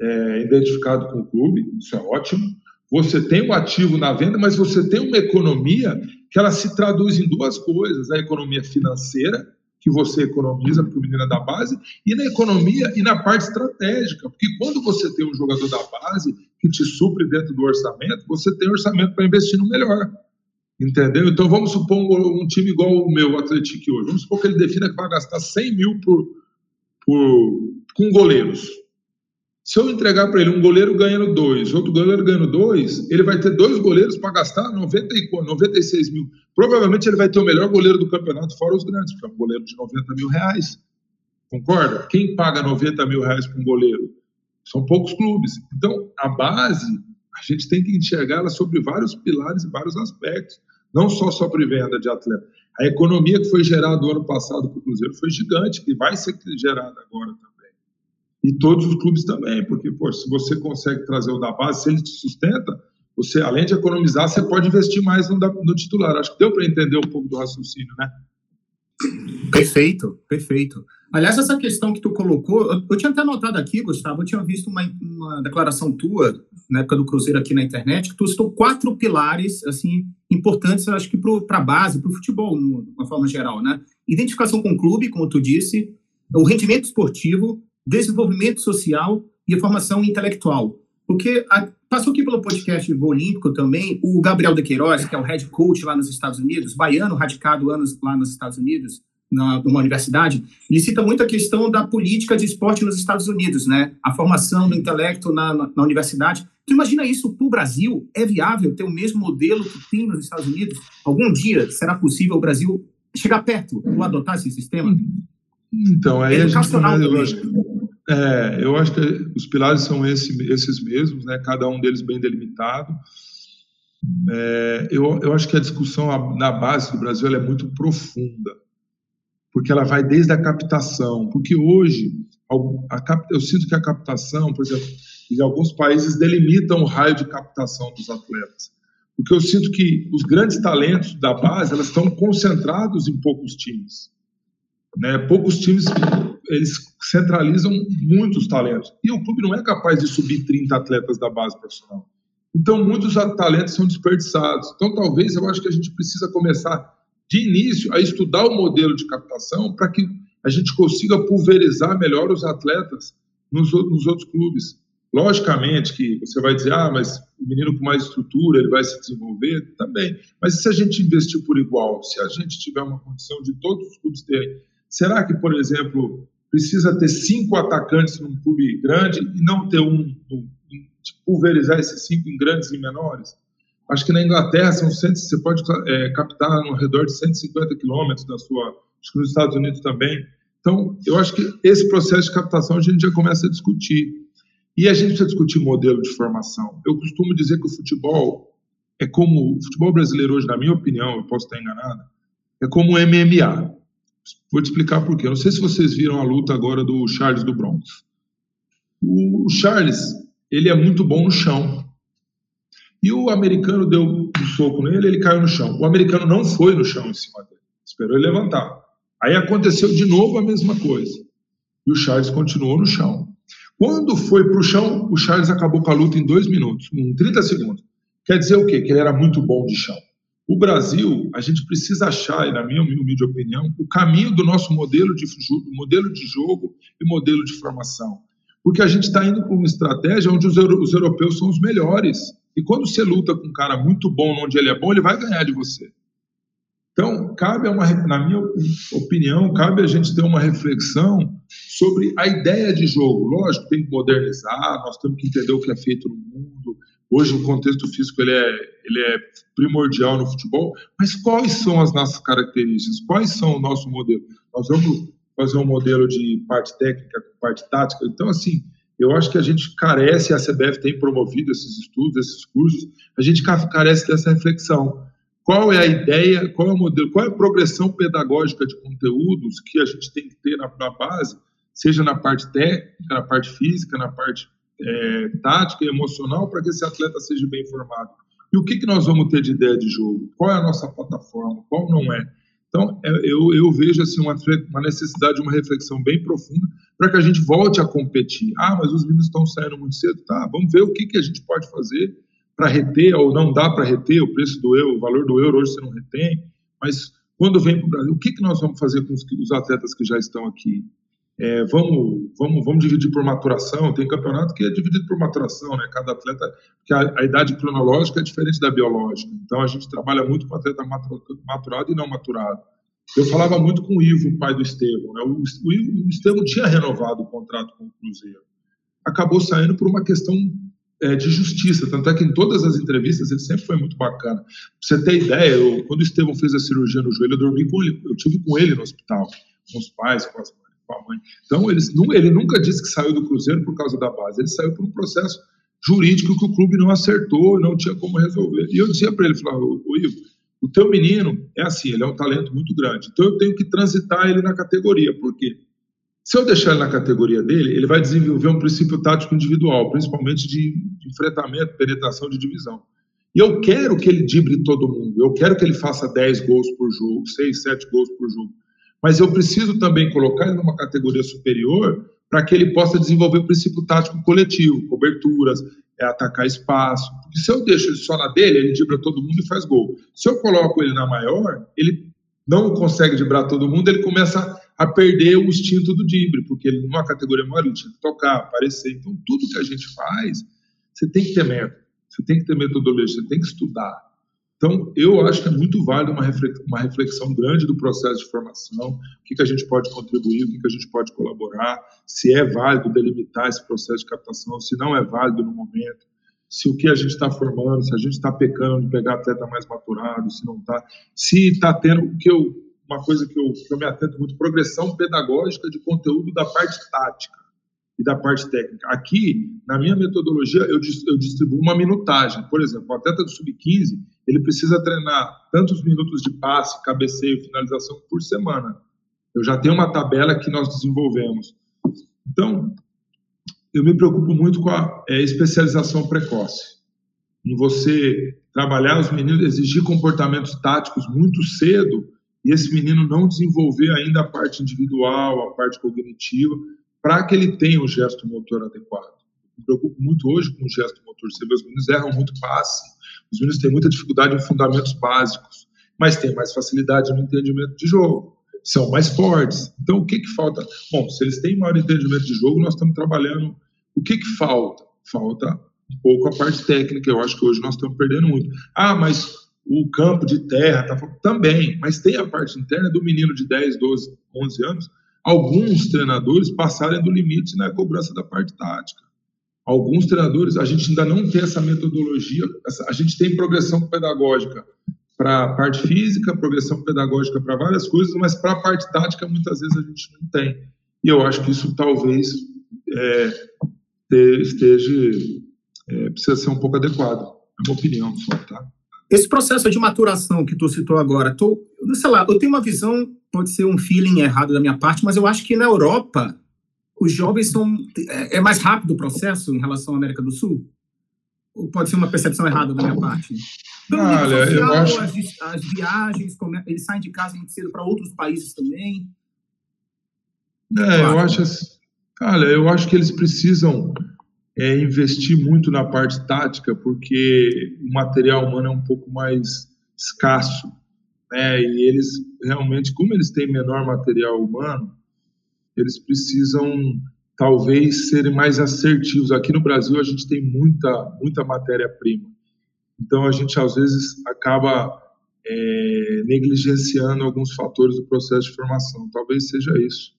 é, identificado com o clube, isso é ótimo. Você tem o ativo na venda, mas você tem uma economia que ela se traduz em duas coisas: a economia financeira, que você economiza porque o menino é da base, e na economia e na parte estratégica. Porque quando você tem um jogador da base que te supre dentro do orçamento, você tem orçamento para investir no melhor. Entendeu? Então vamos supor um, um, time igual o meu, o Atlético hoje. Vamos supor que ele defina que vai gastar 100 mil por, por, com goleiros. Se eu entregar para ele um goleiro ganhando dois, outro goleiro ganhando dois, ele vai ter dois goleiros para gastar 90 e, 96 mil. Provavelmente ele vai ter o melhor goleiro do campeonato, fora os grandes, porque é um goleiro de 90 mil reais. Concorda? Quem paga 90 mil reais para um goleiro? São poucos clubes. Então, a base, a gente tem que enxergar ela sobre vários pilares e vários aspectos. Não só sobre venda de atleta. A economia que foi gerada no ano passado para o Cruzeiro foi gigante, e vai ser gerada agora também. E todos os clubes também, porque pô, se você consegue trazer o da base, se ele te sustenta, você, além de economizar, você pode investir mais no, no titular. Acho que deu para entender um pouco do raciocínio, né? Perfeito, perfeito. Aliás, essa questão que tu colocou, eu, eu tinha até notado aqui, Gustavo, eu tinha visto uma, uma, declaração tua, na época do Cruzeiro aqui na internet, que tu citou quatro pilares, assim, importantes, acho que para a base, para o futebol, de uma forma geral, né? Identificação com o clube, como tu disse, o rendimento esportivo, desenvolvimento social e a formação intelectual. Porque a, passou aqui pelo podcast Olímpico também o Gabriel de Queiroz, que é o head coach lá nos Estados Unidos, baiano, radicado anos lá nos Estados Unidos, na, numa universidade, ele cita muito a questão da política de esporte nos Estados Unidos, né? A formação do intelecto na, na, na universidade. Tu imagina isso para o Brasil? É viável ter o mesmo modelo que tem nos Estados Unidos? Algum dia será possível o Brasil chegar perto ou adotar esse sistema? Então, aí é a gente, acho, é, eu acho que os pilares são esse, esses mesmos, né? Cada um deles bem delimitado. É, eu, eu acho que a discussão na base do Brasil é muito profunda porque ela vai desde a captação, porque hoje a, eu sinto que a captação, por exemplo, em alguns países delimitam o raio de captação dos atletas, porque eu sinto que os grandes talentos da base elas estão concentrados em poucos times, né? Poucos times eles centralizam muitos talentos e o clube não é capaz de subir 30 atletas da base profissional. Então muitos talentos são desperdiçados. Então talvez eu acho que a gente precisa começar de início, a estudar o modelo de captação para que a gente consiga pulverizar melhor os atletas nos, nos outros clubes. Logicamente que você vai dizer, ah, mas o menino com mais estrutura, ele vai se desenvolver também. Mas se a gente investir por igual, se a gente tiver uma condição de todos os clubes terem, será que, por exemplo, precisa ter cinco atacantes num clube grande e não ter um, um pulverizar esses cinco em grandes e menores? Acho que na Inglaterra são 100, você pode é, captar no redor de 150 quilômetros da sua. Acho que nos Estados Unidos também. Então, eu acho que esse processo de captação a gente já começa a discutir. E a gente precisa discutir modelo de formação. Eu costumo dizer que o futebol é como. O futebol brasileiro hoje, na minha opinião, eu posso estar enganado, é como o MMA. Vou te explicar por quê. Eu não sei se vocês viram a luta agora do Charles do Bronx. O Charles, ele é muito bom no chão. E o americano deu um soco nele, ele caiu no chão. O americano não foi no chão em cima dele, esperou ele levantar. Aí aconteceu de novo a mesma coisa. E o Charles continuou no chão. Quando foi para o chão, o Charles acabou com a luta em dois minutos, em 30 segundos. Quer dizer o quê? Que ele era muito bom de chão. O Brasil, a gente precisa achar, e na minha humilde opinião, o caminho do nosso modelo de, modelo de jogo e modelo de formação. Porque a gente está indo para uma estratégia onde os, os europeus são os melhores. E quando você luta com um cara muito bom onde ele é bom, ele vai ganhar de você. Então, cabe uma, na minha opinião, cabe a gente ter uma reflexão sobre a ideia de jogo. Lógico, tem que modernizar, nós temos que entender o que é feito no mundo. Hoje o contexto físico ele é, ele é primordial no futebol, mas quais são as nossas características? Quais são o nosso modelo? Nós vamos fazer um modelo de parte técnica com parte tática. Então, assim, eu acho que a gente carece, a CBF tem promovido esses estudos, esses cursos, a gente carece dessa reflexão. Qual é a ideia, qual é o modelo, qual é a progressão pedagógica de conteúdos que a gente tem que ter na, na base, seja na parte técnica, na parte física, na parte é, tática e emocional, para que esse atleta seja bem formado. E o que, que nós vamos ter de ideia de jogo? Qual é a nossa plataforma? Qual não é? Então, é, eu, eu vejo assim, uma, uma necessidade de uma reflexão bem profunda para que a gente volte a competir. Ah, mas os meninos estão saindo muito cedo. Tá, vamos ver o que, que a gente pode fazer para reter, ou não dá para reter, o preço do euro, o valor do euro hoje você não retém, mas quando vem para o Brasil, o que, que nós vamos fazer com os, os atletas que já estão aqui? É, vamos, vamos, vamos dividir por maturação. Tem campeonato que é dividido por maturação, né? Cada atleta, porque a, a idade cronológica é diferente da biológica. Então a gente trabalha muito com atleta maturado e não maturado. Eu falava muito com o Ivo, pai do Estevão. Né? O, o, o Estevão tinha renovado o contrato com o Cruzeiro. Acabou saindo por uma questão é, de justiça. Tanto é que em todas as entrevistas ele sempre foi muito bacana. Pra você ter ideia, eu, quando o Estevão fez a cirurgia no joelho, eu dormi com ele, eu tive com ele no hospital, com os pais, com as com a mãe. Então, ele nunca disse que saiu do Cruzeiro por causa da base, ele saiu por um processo jurídico que o clube não acertou, não tinha como resolver. E eu dizia para ele, falava, o Ivo, o teu menino é assim, ele é um talento muito grande, então eu tenho que transitar ele na categoria, porque se eu deixar ele na categoria dele, ele vai desenvolver um princípio tático individual, principalmente de, de enfrentamento, penetração de divisão. E eu quero que ele dibre todo mundo, eu quero que ele faça 10 gols por jogo, 6, 7 gols por jogo. Mas eu preciso também colocar ele numa categoria superior para que ele possa desenvolver o princípio tático coletivo, coberturas, é atacar espaço. Porque se eu deixo ele só na dele, ele dibra todo mundo e faz gol. Se eu coloco ele na maior, ele não consegue dibrar todo mundo, ele começa a perder o instinto do dibre, porque ele, numa categoria maior, ele tinha que tocar, aparecer. Então, tudo que a gente faz, você tem que ter método, você tem que ter metodologia, você tem que estudar. Então, eu acho que é muito válido uma reflexão, grande do processo de formação, o que, a gente pode contribuir, o que, que a gente pode colaborar, se é válido delimitar esse processo de captação, se não é válido no momento, se o que a gente está formando, se a gente está pecando de pegar atleta mais maturado, se não está, se está tendo, que eu uma coisa que eu, que eu me atento muito, progressão pedagógica de conteúdo da parte tática e da parte técnica. Aqui, na minha metodologia, eu, eu distribuo uma minutagem. Por exemplo, o atleta do sub-15, ele precisa treinar tantos minutos de passe, cabeceio, finalização por semana. Eu já tenho uma tabela que nós desenvolvemos. Então, eu me preocupo muito com a é, especialização precoce. Em você trabalhar os meninos, exigir comportamentos táticos muito cedo, e esse menino não desenvolver ainda a parte individual, a parte cognitiva, para que ele tenha o gesto motor adequado. Me preocupo muito hoje com o gesto motor. Você vê, os meninos erram muito passe, os meninos têm muita dificuldade em fundamentos básicos, mas têm mais facilidade no entendimento de jogo, são mais fortes. Então, o que, que falta? Bom, se eles têm maior entendimento de jogo, nós estamos trabalhando. O que, que falta? Falta um pouco a parte técnica. Eu acho que hoje nós estamos perdendo muito. Ah, mas o campo de terra, tá, também, mas tem a parte interna do menino de 10, 12, 11 anos. Alguns treinadores passarem do limite na cobrança da parte tática. Alguns treinadores, a gente ainda não tem essa metodologia, a gente tem progressão pedagógica para a parte física, progressão pedagógica para várias coisas, mas para a parte tática muitas vezes a gente não tem. E eu acho que isso talvez é, esteja, é, precisa ser um pouco adequado. É uma opinião só, tá? Esse processo de maturação que tu citou agora, tô, sei lá, eu tenho uma visão, pode ser um feeling errado da minha parte, mas eu acho que na Europa os jovens são é, é mais rápido o processo em relação à América do Sul. Ou pode ser uma percepção errada da minha parte? Pelo Olha, social, eu acho... as, as viagens, eles saem de casa muito cedo para outros países também. É, claro. eu acho cara, eu acho que eles precisam é investir muito na parte tática, porque o material humano é um pouco mais escasso, né? E eles realmente, como eles têm menor material humano, eles precisam talvez serem mais assertivos. Aqui no Brasil a gente tem muita muita matéria-prima, então a gente às vezes acaba é, negligenciando alguns fatores do processo de formação. Talvez seja isso.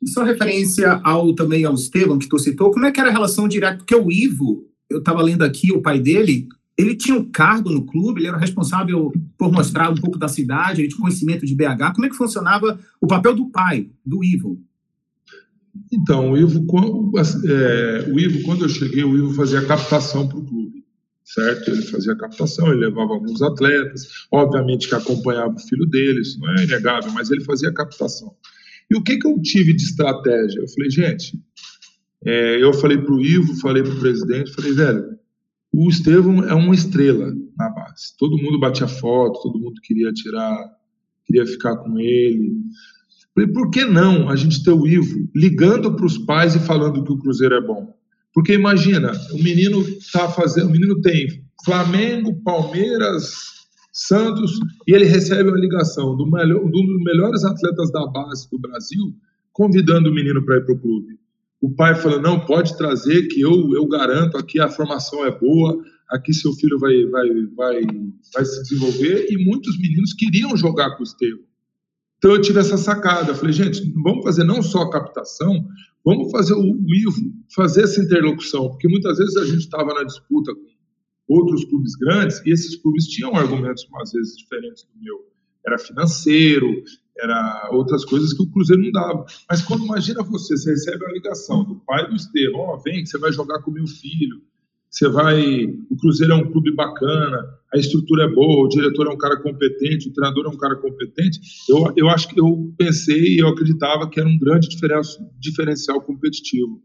E só referência ao também ao Estevam, que tu citou, como é que era a relação direta? Porque o Ivo, eu estava lendo aqui, o pai dele, ele tinha um cargo no clube, ele era responsável por mostrar um pouco da cidade, ele tinha conhecimento de BH. Como é que funcionava o papel do pai, do Ivo? Então, o Ivo, quando, é, o Ivo, quando eu cheguei, o Ivo fazia captação para o clube, certo? Ele fazia captação, ele levava alguns atletas, obviamente que acompanhava o filho dele, isso não é inegável, mas ele fazia captação. E o que, que eu tive de estratégia? Eu falei, gente, é, eu falei para o Ivo, falei para o presidente, falei, velho, o Estevão é uma estrela na base. Todo mundo batia foto, todo mundo queria tirar, queria ficar com ele. Falei, por que não a gente ter o Ivo ligando para os pais e falando que o Cruzeiro é bom? Porque imagina, o menino tá fazendo, o menino tem Flamengo, Palmeiras, Santos, e ele recebe uma ligação do melhor, um dos melhores atletas da base do Brasil, convidando o menino para ir para o clube. O pai fala: não, pode trazer, que eu, eu garanto, aqui a formação é boa, aqui seu filho vai, vai, vai, vai se desenvolver. E muitos meninos queriam jogar com o Estevam. Então eu tive essa sacada. falei, gente, vamos fazer não só a captação, vamos fazer o Ivo, fazer essa interlocução, porque muitas vezes a gente estava na disputa com outros clubes grandes, e esses clubes tinham argumentos, às vezes, diferentes do meu. Era financeiro, era outras coisas que o Cruzeiro não dava. Mas quando imagina você, você recebe a ligação do pai do Estevão, ó, oh, vem que você vai jogar com meu filho, você vai, o Cruzeiro é um clube bacana, a estrutura é boa, o diretor é um cara competente, o treinador é um cara competente. Eu, eu acho que eu pensei e eu acreditava que era um grande diferencial, diferencial competitivo.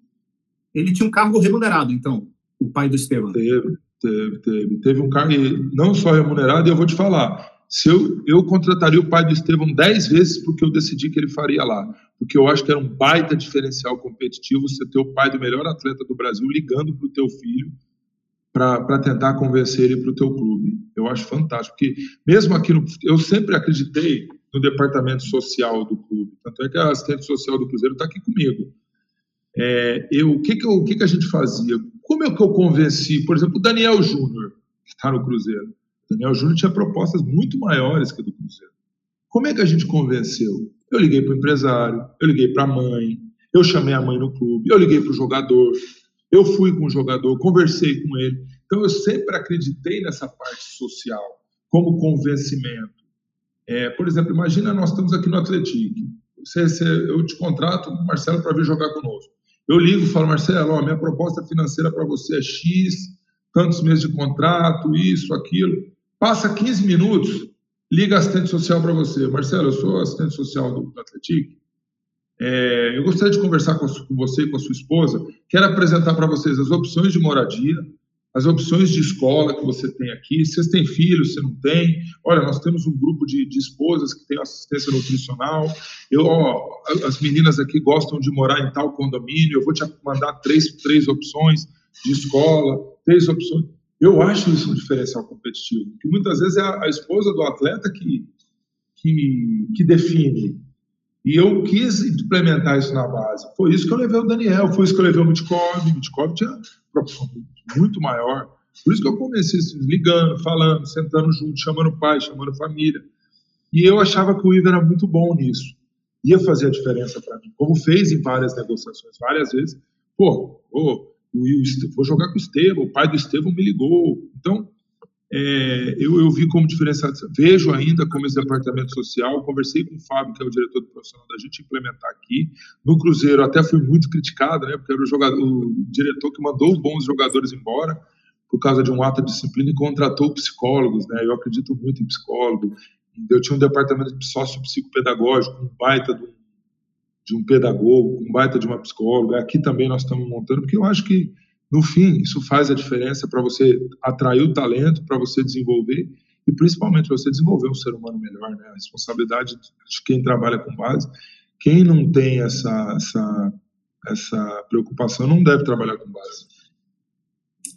Ele tinha um cargo remunerado, então, o pai do Estevão. Teve, Teve, teve. Teve um cargo não só remunerado, e eu vou te falar, Se eu, eu contrataria o pai do Estevão dez vezes porque eu decidi que ele faria lá. Porque eu acho que era um baita diferencial competitivo você ter o pai do melhor atleta do Brasil ligando para o teu filho para tentar convencer ele para o teu clube. Eu acho fantástico, porque mesmo aqui no, eu sempre acreditei no departamento social do clube, tanto é que a assistente social do Cruzeiro está aqui comigo. É, eu, o que que, eu, o que que a gente fazia? Como é que eu convenci, por exemplo, o Daniel Júnior, que está no Cruzeiro? Daniel Júnior tinha propostas muito maiores que a do Cruzeiro. Como é que a gente convenceu? Eu liguei para o empresário, eu liguei para a mãe, eu chamei a mãe no clube, eu liguei para o jogador, eu fui com o jogador, conversei com ele. Então, eu sempre acreditei nessa parte social, como convencimento. É, por exemplo, imagina nós estamos aqui no Atlético. Você, você, eu te contrato, Marcelo, para vir jogar conosco. Eu ligo e falo, Marcelo, ó, minha proposta financeira para você é X, tantos meses de contrato, isso, aquilo. Passa 15 minutos, liga assistente social para você. Marcelo, eu sou assistente social do, do Atlético. É, eu gostaria de conversar com, com você e com a sua esposa. Quero apresentar para vocês as opções de moradia, as opções de escola que você tem aqui. Se vocês têm filhos, se não tem. Olha, nós temos um grupo de, de esposas que tem assistência nutricional. Eu, ó, as meninas aqui gostam de morar em tal condomínio. Eu vou te mandar três, três opções de escola, três opções. Eu acho isso um diferencial competitivo, porque muitas vezes é a, esposa do atleta que, que, que define e eu quis implementar isso na base. Foi isso que eu levei o Daniel, foi isso que eu levei o Mitkov. O Mitkov tinha proporção muito maior. Por isso que eu comecei ligando, falando, sentando junto, chamando o pai, chamando a família. E eu achava que o Ivo era muito bom nisso. Ia fazer a diferença para mim, como fez em várias negociações, várias vezes. Pô, oh, vou jogar com o Estevam, o pai do Estevam me ligou. Então, é, eu, eu, vi como diferença, vejo ainda como esse departamento social, conversei com o Fábio, que é o diretor do profissional da gente implementar aqui. No Cruzeiro até fui muito criticado, né, porque era o, jogador, o diretor que mandou bons jogadores embora por causa de um ato de disciplina e contratou psicólogos, né, eu acredito muito em psicólogo. Eu tinha um departamento de sócio-psicopedagógico, um baita de um, de um pedagogo, um baita de uma psicóloga. Aqui também nós estamos montando, porque eu acho que no fim, isso faz a diferença para você atrair o talento, para você desenvolver e principalmente você desenvolver um ser humano melhor, né? A responsabilidade de quem trabalha com base. Quem não tem essa, essa, essa preocupação não deve trabalhar com base.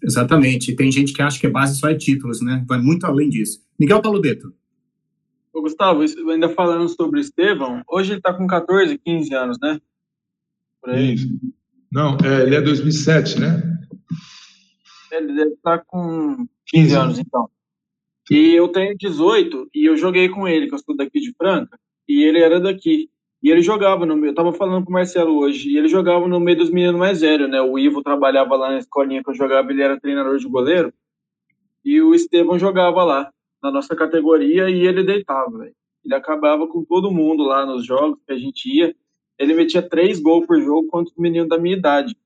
Exatamente. Tem gente que acha que base só é títulos, né? Vai muito além disso. Miguel Paludeto. Ô, Gustavo, ainda falando sobre o Estevão, hoje ele está com 14, 15 anos, né? Por aí. Isso. Não, é, ele é 2007, né? Ele deve estar com 15 anos, então. E eu tenho 18 e eu joguei com ele, que eu sou daqui de Franca, e ele era daqui. E ele jogava no meio, eu tava falando com o Marcelo hoje, e ele jogava no meio dos meninos mais velhos, né? O Ivo trabalhava lá na escolinha que eu jogava, ele era treinador de goleiro, e o Estevão jogava lá, na nossa categoria, e ele deitava, véio. Ele acabava com todo mundo lá nos jogos que a gente ia. Ele metia três gols por jogo contra os meninos da minha idade,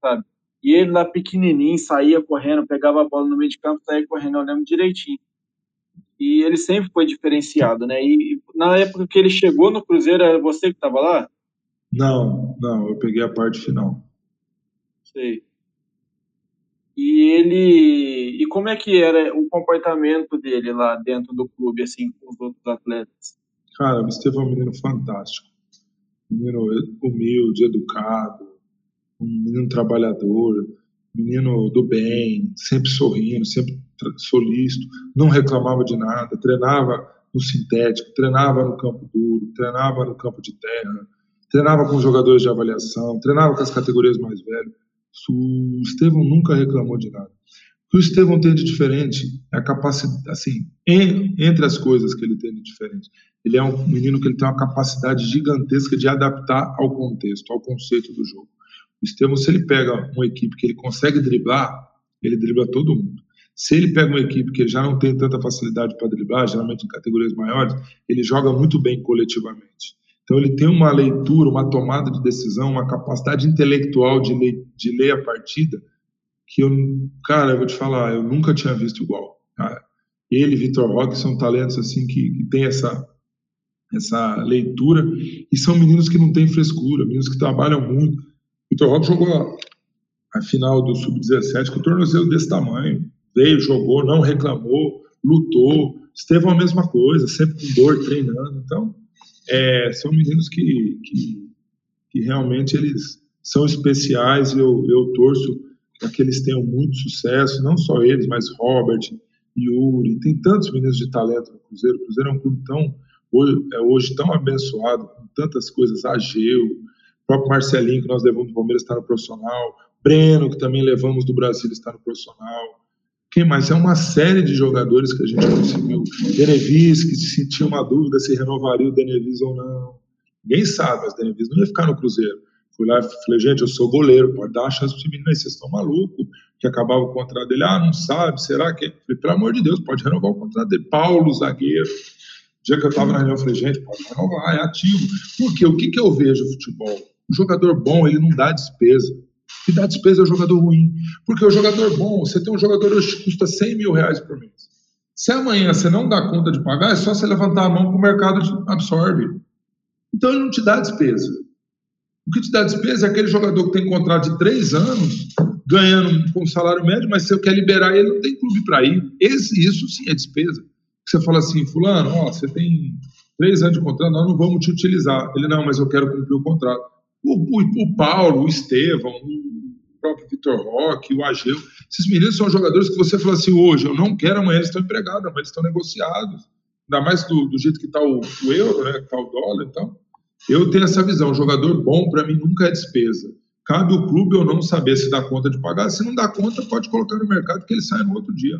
sabe? E ele lá pequenininho, saía correndo, pegava a bola no meio de campo, saía correndo, eu lembro direitinho. E ele sempre foi diferenciado, né? E na época que ele chegou no Cruzeiro, era você que estava lá? Não, não, eu peguei a parte final. Sei. E ele. E como é que era o comportamento dele lá dentro do clube, assim, com os outros atletas? Cara, o Estevão é um menino fantástico. Menino humilde, educado, um menino trabalhador, menino do bem, sempre sorrindo, sempre solícito, não reclamava de nada, treinava no sintético, treinava no campo duro, treinava no campo de terra, treinava com jogadores de avaliação, treinava com as categorias mais velhas. O Estevão nunca reclamou de nada. O que o Estevão tem de diferente é a capacidade, assim, entre as coisas que ele tem de diferente, ele é um menino que ele tem uma capacidade gigantesca de adaptar ao contexto, ao conceito do jogo. O Estevão, se ele pega uma equipe que ele consegue driblar, ele dribla todo mundo. Se ele pega uma equipe que já não tem tanta facilidade para driblar, geralmente em categorias maiores, ele joga muito bem coletivamente. Então ele tem uma leitura, uma tomada de decisão, uma capacidade intelectual de ler, de ler a partida que eu, cara, eu vou te falar, eu nunca tinha visto igual. Cara. Ele, Vitor Roque, são talentos assim que, que tem essa essa leitura e são meninos que não têm frescura, meninos que trabalham muito. Vitor Roque jogou a final do Sub-17 com o tornozelo desse tamanho. Veio, jogou, não reclamou, lutou, Estevão a mesma coisa, sempre com dor, treinando. Então, é, são meninos que, que, que, realmente eles são especiais e eu, eu torço para que eles tenham muito sucesso, não só eles, mas Robert, Yuri, tem tantos meninos de talento no Cruzeiro. O Cruzeiro é um clube tão, hoje, é hoje tão abençoado, com tantas coisas, Ageu, o próprio Marcelinho, que nós levamos do Palmeiras, está no profissional, Breno, que também levamos do Brasil, está no profissional, quem mais? É uma série de jogadores que a gente conseguiu. Denevis, que se tinha uma dúvida se renovaria o Denevis ou não. Ninguém sabe, mas Denevis não ia ficar no Cruzeiro. Fui lá e falei, gente, eu sou goleiro, pode dar a chance para esse menino aí, vocês estão malucos, que acabava o contrato dele. Ah, não sabe, será que. Falei, pelo amor de Deus, pode renovar o contrato dele. Paulo, zagueiro. O dia que eu estava na reunião, eu falei, gente, pode renovar, é ativo. Porque o que, que eu vejo no futebol? O jogador bom, ele não dá despesa que dá despesa ao jogador ruim. Porque o jogador bom, você tem um jogador hoje que custa 100 mil reais por mês. Se amanhã você não dá conta de pagar, é só você levantar a mão que o mercado absorve. Então ele não te dá despesa. O que te dá despesa é aquele jogador que tem contrato de três anos, ganhando com salário médio, mas se eu quer liberar ele, não tem clube para ir. Esse, isso sim é despesa. Você fala assim, fulano, ó, você tem três anos de contrato, nós não vamos te utilizar. Ele, não, mas eu quero cumprir o contrato. O, o, o Paulo, o Estevão, o próprio Vitor Roque, o Ageu, esses meninos são jogadores que você fala assim, hoje eu não quero, amanhã eles estão empregados, amanhã eles estão negociados. Ainda mais do, do jeito que está o, o, euro, né, que está o dólar e então, tal. Eu tenho essa visão, jogador bom para mim nunca é despesa. Cabe o clube ou não saber se dá conta de pagar. Se não dá conta, pode colocar no mercado que ele sai no outro dia.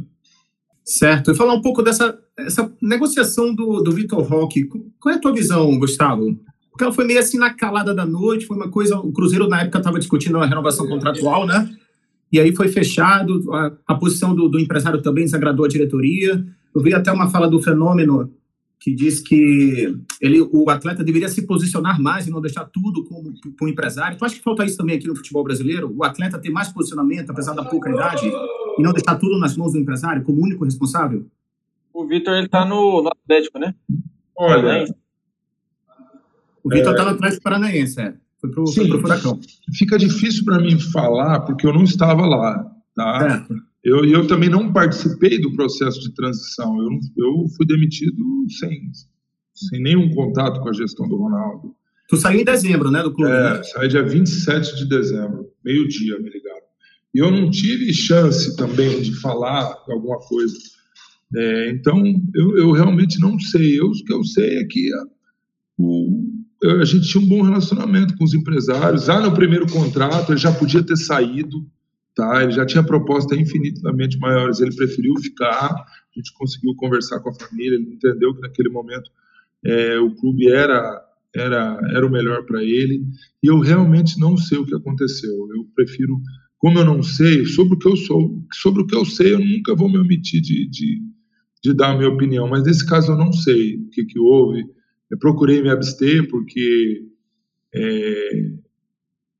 Certo. E falar um pouco dessa essa negociação do, do Vitor Roque. Qual é a tua visão, Gustavo? Porque ela foi meio assim na calada da noite, foi uma coisa. O Cruzeiro, na época, estava discutindo a renovação contratual, né? E aí foi fechado, a, a posição do, do, empresário também desagradou a diretoria. Eu vi até uma fala do Fenômeno que diz que ele, o atleta deveria se posicionar mais e não deixar tudo como para o empresário. Tu acha que falta isso também aqui no futebol brasileiro? O atleta ter mais posicionamento, apesar da pouca idade, e não deixar tudo nas mãos do empresário como único responsável? O Vitor, ele tá no, no Atlético, né? Olha, o Vitor está é... no Atlético Paranaense, é. Foi pro, Sim, foi pro Furacão. Fica difícil para mim falar, porque eu não estava lá, tá? Eu, eu também não participei do processo de transição. Eu, eu fui demitido sem, sem nenhum contato com a gestão do Ronaldo. Tu saiu em dezembro, né, do clube? É, né? saí dia 27 de dezembro, meio-dia, me ligaram. E eu não tive chance também de falar alguma coisa. É, então, eu, eu realmente não sei. Eu, o que eu sei é que a, o, a gente tinha um bom relacionamento com os empresários. Já no primeiro contrato, ele já podia ter saído, tá? Ele já tinha propostas infinitamente maiores. Ele preferiu ficar. A gente conseguiu conversar com a família. Ele entendeu que naquele momento é, o clube era era era o melhor para ele. E eu realmente não sei o que aconteceu. Eu prefiro, como eu não sei sobre o que eu sou, sobre o que eu sei, eu nunca vou me omitir de, de, de dar a minha opinião. Mas nesse caso eu não sei o que, que houve eu procurei me abster porque é,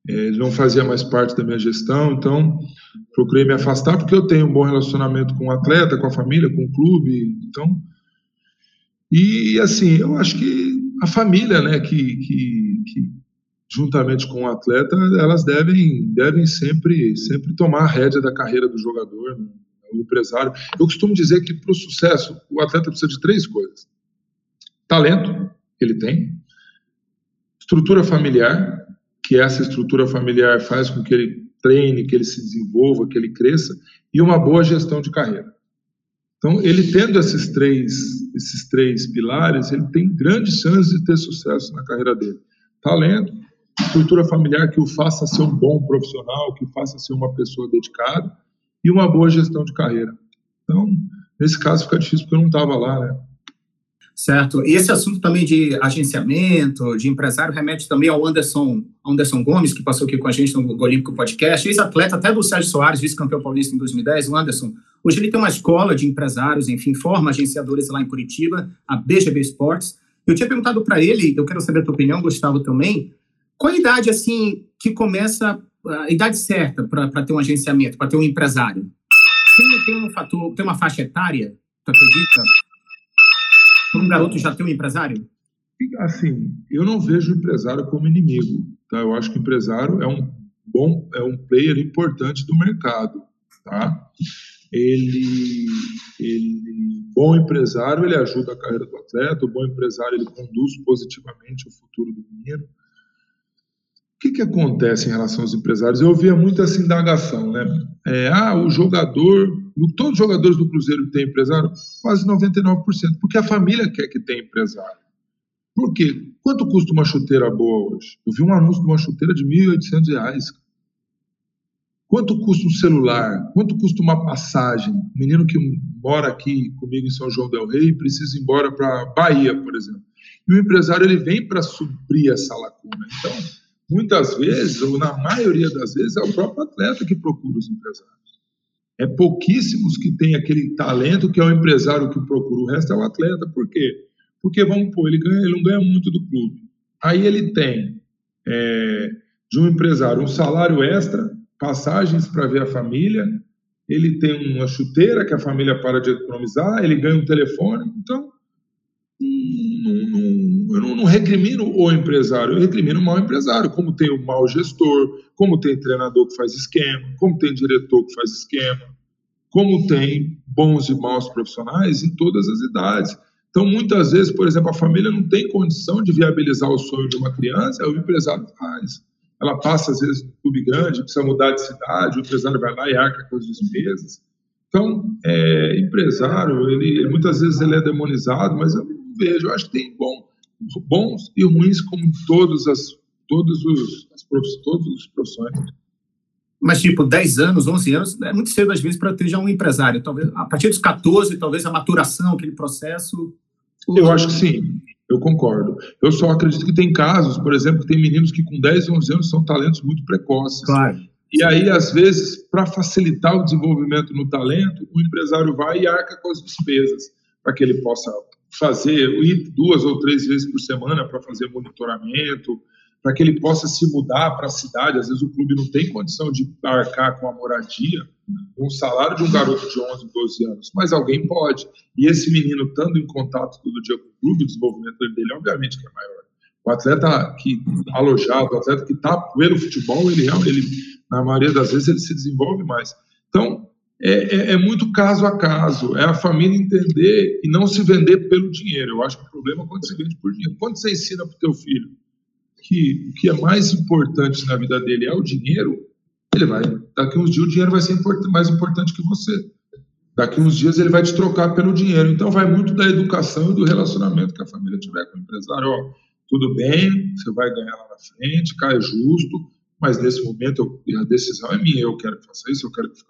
é, não fazia mais parte da minha gestão, então procurei me afastar porque eu tenho um bom relacionamento com o atleta, com a família, com o clube, então e assim eu acho que a família, né, que, que, que juntamente com o atleta, elas devem devem sempre sempre tomar a rédea da carreira do jogador, né, o empresário. Eu costumo dizer que para o sucesso o atleta precisa de três coisas: talento, ele tem, estrutura familiar, que essa estrutura familiar faz com que ele treine, que ele se desenvolva, que ele cresça, e uma boa gestão de carreira. Então, ele tendo esses três, esses três pilares, ele tem grandes chances de ter sucesso na carreira dele. Talento, estrutura familiar que o faça ser um bom profissional, que o faça ser uma pessoa dedicada, e uma boa gestão de carreira. Então, nesse caso fica difícil porque eu não estava lá, né? Certo. E esse assunto também de agenciamento, de empresário, remete também ao Anderson, Anderson Gomes, que passou aqui com a gente no Olímpico Podcast, ex-atleta até do Sérgio Soares, vice-campeão paulista em 2010. O Anderson, hoje ele tem uma escola de empresários, enfim, forma agenciadores lá em Curitiba, a BGB Sports. Eu tinha perguntado para ele, eu quero saber a tua opinião, Gustavo, também, qual a idade, assim, que começa, a idade certa para ter um agenciamento, para ter um empresário? Tem, tem um fator, tem uma faixa etária, tu acredita? Para um garoto já ter um empresário? Assim, eu não vejo o empresário como inimigo. Tá? Eu acho que o empresário é um bom, é um player importante do mercado. Tá? ele, ele, bom empresário, ele ajuda a carreira do atleta, o bom empresário, ele conduz positivamente o futuro do menino. O que, que acontece em relação aos empresários? Eu ouvia muito essa indagação, né? É, ah, o jogador, todos os jogadores do Cruzeiro têm empresário? Quase 99%, porque a família quer que tenha empresário. Por quê? Quanto custa uma chuteira boa hoje? Eu vi um anúncio de uma chuteira de R$ 1.800. Quanto custa um celular? Quanto custa uma passagem? Um menino que mora aqui comigo em São João del Rei precisa ir embora para Bahia, por exemplo. E o empresário ele vem para suprir essa lacuna. Então, muitas vezes, ou na maioria das vezes, é o próprio atleta que procura os empresários. É pouquíssimos que têm aquele talento que é o empresário que procura. O resto é o atleta. Por quê? Porque, vamos pôr, ele, ganha, ele não ganha muito do clube. Aí ele tem, é, de um empresário, um salário extra passagens para ver a família, ele tem uma chuteira que a família para de economizar, ele ganha um telefone, então eu não, não, recrimino o empresário, eu recrimino o mau empresário, como tem o mau gestor, como tem treinador que faz esquema, como tem diretor que faz esquema, como tem bons e maus profissionais em todas as idades. Então, muitas vezes, por exemplo, a família não tem condição de viabilizar o sonho de uma criança, o empresário faz ela passa, às vezes, no clube grande, precisa mudar de cidade, o empresário vai lá e arca com as despesas. Então, é, empresário, ele, muitas vezes ele é demonizado, mas eu não vejo, eu acho que tem bom, bons e ruins como em todas as, todos os, as todos os profissões. Mas, tipo, 10 anos, 11 anos, é muito cedo, às vezes, para ter já um empresário. Talvez, a partir dos 14, talvez a maturação, aquele processo... Eu acho que sim. Eu concordo. Eu só acredito que tem casos, por exemplo, que tem meninos que com 10, 11 anos são talentos muito precoces. Claro. E aí, às vezes, para facilitar o desenvolvimento no talento, o empresário vai e arca com as despesas, para que ele possa fazer, ir duas ou três vezes por semana para fazer monitoramento, para que ele possa se mudar para a cidade. Às vezes o clube não tem condição de arcar com a moradia, um salário de um garoto de 11, 12 anos, mas alguém pode. E esse menino, estando em contato todo dia com o clube, o desenvolvimento dele, obviamente, que é maior. O atleta que alojado, o atleta que está pelo futebol, ele, ele, na maioria das vezes, ele se desenvolve mais. Então, é, é, é, muito caso a caso, é a família entender e não se vender pelo dinheiro. Eu acho que o problema é quando você vende por dinheiro. Quando você ensina para o teu filho que o que é mais importante na vida dele é o dinheiro, ele vai, daqui uns dias o dinheiro vai ser mais importante que você. Daqui uns dias ele vai te trocar pelo dinheiro. Então vai muito da educação e do relacionamento que a família tiver com o empresário. Ó, tudo bem, você vai ganhar lá na frente, cai justo, mas nesse momento eu, a decisão é minha, eu quero que faça isso, eu quero que fique.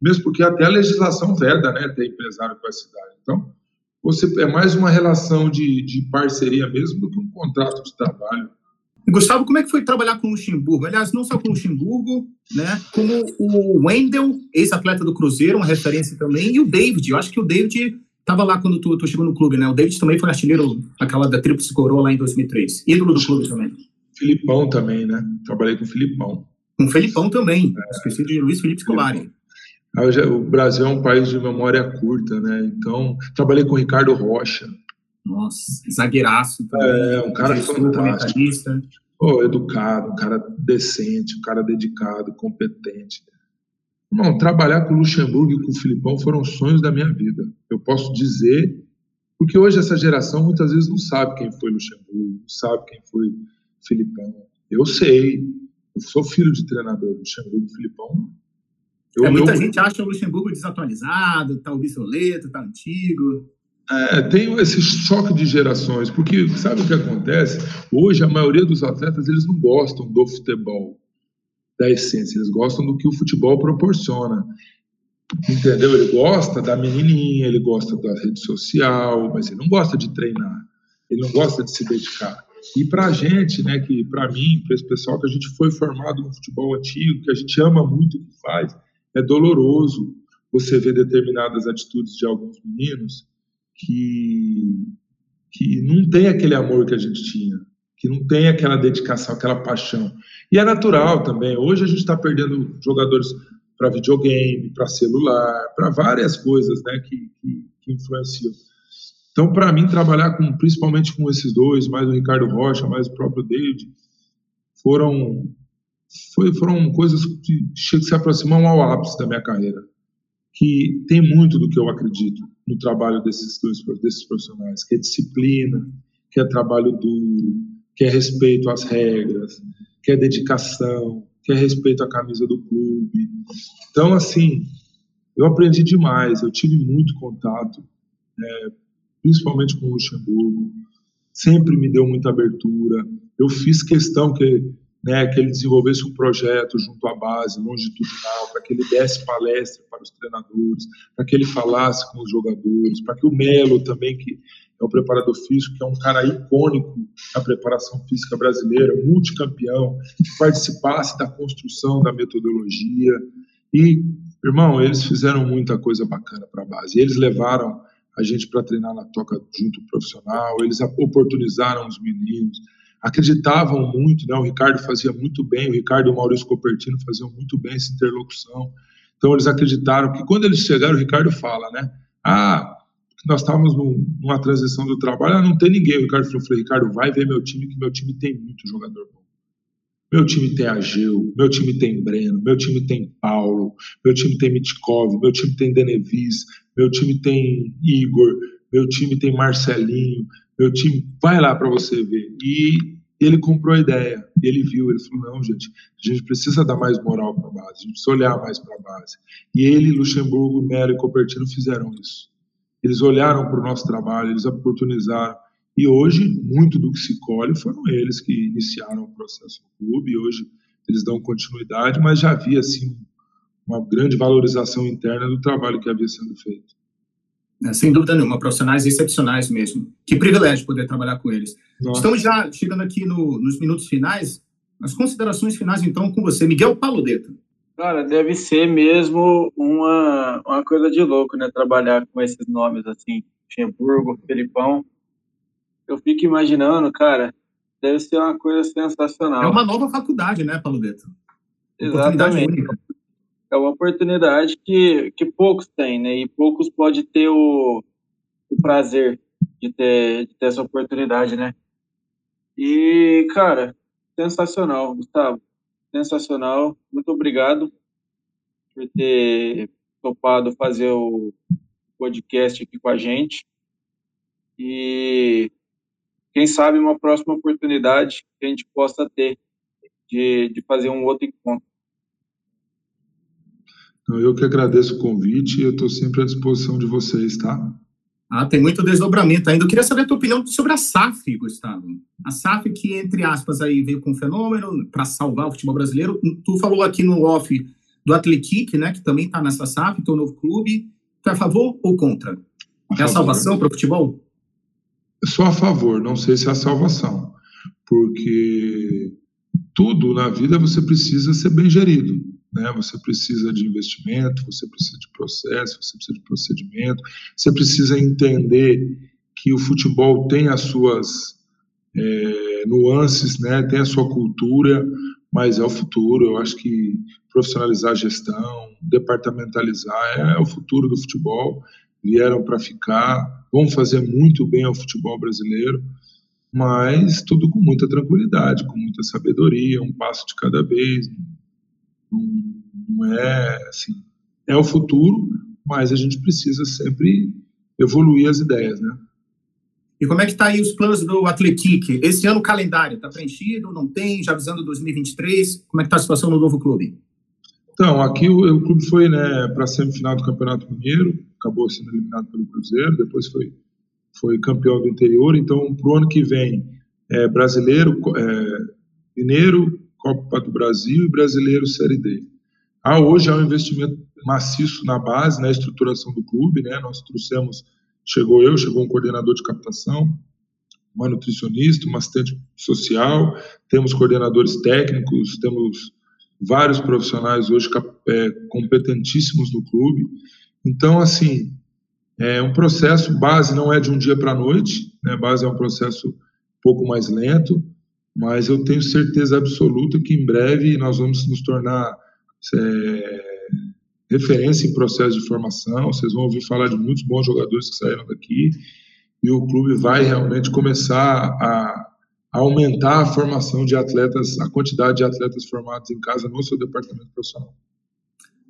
Mesmo porque até a legislação veda, né, ter empresário com a cidade. Então, você é mais uma relação de, de parceria mesmo do que um contrato de trabalho. Gustavo, como é que foi trabalhar com o Luxemburgo? Aliás, não só com o Luxemburgo, né? Como o Wendel, ex-atleta do Cruzeiro, uma referência também, e o David. Eu acho que o David estava lá quando tu, tu, chegou no clube, né? O David também foi artilheiro aquela da Tríplice Coroa lá em 2003. Ídolo do clube também. Filipão também, né? Trabalhei com o Filipão. Com o Felipão também. É. Esqueci de Luiz Felipe Scolari. Ah, o Brasil é um país de memória curta, né? Então, trabalhei com o Ricardo Rocha. Nossa, zagueiraço também. É, um cara fantástico. Oh, educado, um cara decente, um cara dedicado, competente. Não, trabalhar com o Luxemburgo e com o Filipão foram sonhos da minha vida. Eu posso dizer, porque hoje essa geração muitas vezes não sabe quem foi Luxemburgo, não sabe quem foi Filipão. Eu sei, eu sou filho de treinador, Luxemburgo e Filipão. Eu, é, muita eu... gente acha o Luxemburgo desatualizado, tá obsoleto, tá antigo. É, tem esse choque de gerações, porque sabe o que acontece? Hoje a maioria dos atletas eles não gostam do futebol, da essência, eles gostam do que o futebol proporciona. Entendeu? Ele gosta da menininha, ele gosta da rede social, mas ele não gosta de treinar, ele não gosta de se dedicar. E para a gente, né, que para mim, para esse pessoal que a gente foi formado no futebol antigo, que a gente ama muito o que faz, é doloroso você ver determinadas atitudes de alguns meninos que, que não tem aquele amor que a gente tinha, que não tem aquela dedicação, aquela paixão. E é natural também. Hoje a gente está perdendo jogadores para videogame, para celular, para várias coisas né, que, que, que influenciam. Então, para mim, trabalhar com, principalmente com esses dois, mais o Ricardo Rocha, mais o próprio David, foram, foi, foram coisas que se aproximam ao ápice da minha carreira. que tem muito do que eu acredito no trabalho desses dois desses profissionais, que é disciplina, que é trabalho duro, que é respeito às regras, que é dedicação, que é respeito à camisa do clube. Então, assim, eu aprendi demais, eu tive muito contato, é, principalmente com o Luxemburgo, sempre me deu muita abertura. Eu fiz questão que, né, que ele desenvolvesse um projeto junto à base, longitudinal, para que ele desse palestra para os treinadores, para que ele falasse com os jogadores, para que o Melo também, que é o preparador físico, que é um cara icônico da preparação física brasileira, multicampeão, que participasse da construção da metodologia. E, irmão, eles fizeram muita coisa bacana para a base. Eles levaram a gente para treinar na toca junto profissional, eles oportunizaram os meninos, acreditavam muito, né? O Ricardo fazia muito bem, o Ricardo e o Maurício Copertino faziam muito bem essa interlocução. Então eles acreditaram que quando eles chegaram, o Ricardo fala, né? Ah, nós estávamos numa transição do trabalho, ah, não tem ninguém. O Ricardo falou, Ricardo, vai ver meu time, que meu time tem muito jogador bom. Meu time tem Ageu, meu time tem Breno, meu time tem Paulo, meu time tem Mitkov, meu time tem Denevis, meu time tem Igor, meu time tem Marcelinho, meu time. Vai lá para você ver. E ele comprou a ideia, ele viu, ele falou: não, gente, a gente precisa dar mais moral para a base, a gente precisa olhar mais para a base. E ele, Luxemburgo, Melo e Copertino fizeram isso. Eles olharam para o nosso trabalho, eles oportunizaram. E hoje, muito do que se colhe foram eles que iniciaram o processo no clube, e hoje eles dão continuidade, mas já havia, assim, uma grande valorização interna do trabalho que havia sendo feito. É, sem dúvida nenhuma, profissionais excepcionais mesmo. Que privilégio poder trabalhar com eles. Nossa. Estamos já chegando aqui no, nos minutos finais. As considerações finais, então, com você, Miguel Paludeta. Cara, deve ser mesmo uma, uma coisa de louco, né? Trabalhar com esses nomes assim, Luxemburgo, Felipão. Eu fico imaginando, cara, deve ser uma coisa sensacional. É uma nova faculdade, né, Paludeto? Exatamente. É uma oportunidade que, que poucos têm, né? E poucos podem ter o, o prazer de ter, de ter essa oportunidade, né? E, cara, sensacional, Gustavo sensacional. Muito obrigado por ter topado fazer o podcast aqui com a gente. E quem sabe uma próxima oportunidade que a gente possa ter de, de fazer um outro encontro. Eu que agradeço o convite e eu estou sempre à disposição de vocês, tá? Ah, tem muito desdobramento ainda. Eu queria saber a tua opinião sobre a SAF, Gustavo. A SAF que, entre aspas, aí veio com um fenômeno para salvar o futebol brasileiro. Tu falou aqui no off do Atletique, né, que também está nessa SAF, teu novo clube. Tu é a favor ou contra? A é a salvação para o futebol? Sou a favor, não sei se é a salvação. Porque tudo na vida você precisa ser bem gerido. Né? Você precisa de investimento, você precisa de processo, você precisa de procedimento, você precisa entender que o futebol tem as suas é, nuances, né? tem a sua cultura, mas é o futuro. Eu acho que profissionalizar a gestão, departamentalizar é, é o futuro do futebol. Vieram para ficar, vão fazer muito bem ao futebol brasileiro, mas tudo com muita tranquilidade, com muita sabedoria, um passo de cada vez, não é assim, é o futuro, mas a gente precisa sempre evoluir as ideias, né? E como é que está aí os planos do Atletique? Esse ano o calendário está preenchido, não tem? Já avisando 2023, como é que está a situação no novo clube? Então, aqui o, o clube foi né, para a semifinal do Campeonato Mineiro, acabou sendo eliminado pelo Cruzeiro, depois foi, foi campeão do interior. Então, para o ano que vem, é, brasileiro, é, mineiro, Copa do Brasil e Brasileiro Série D. Há hoje há um investimento maciço na base, na estruturação do clube, né? Nós trouxemos, chegou eu, chegou um coordenador de captação, uma nutricionista, uma assistente social, temos coordenadores técnicos, temos vários profissionais hoje é, competentíssimos no clube. Então, assim, é um processo, base não é de um dia para a noite, né? Base é um processo um pouco mais lento, mas eu tenho certeza absoluta que em breve nós vamos nos tornar é, referência em processo de formação. Vocês vão ouvir falar de muitos bons jogadores que saíram daqui e o clube vai realmente começar a, a aumentar a formação de atletas, a quantidade de atletas formados em casa no seu departamento profissional.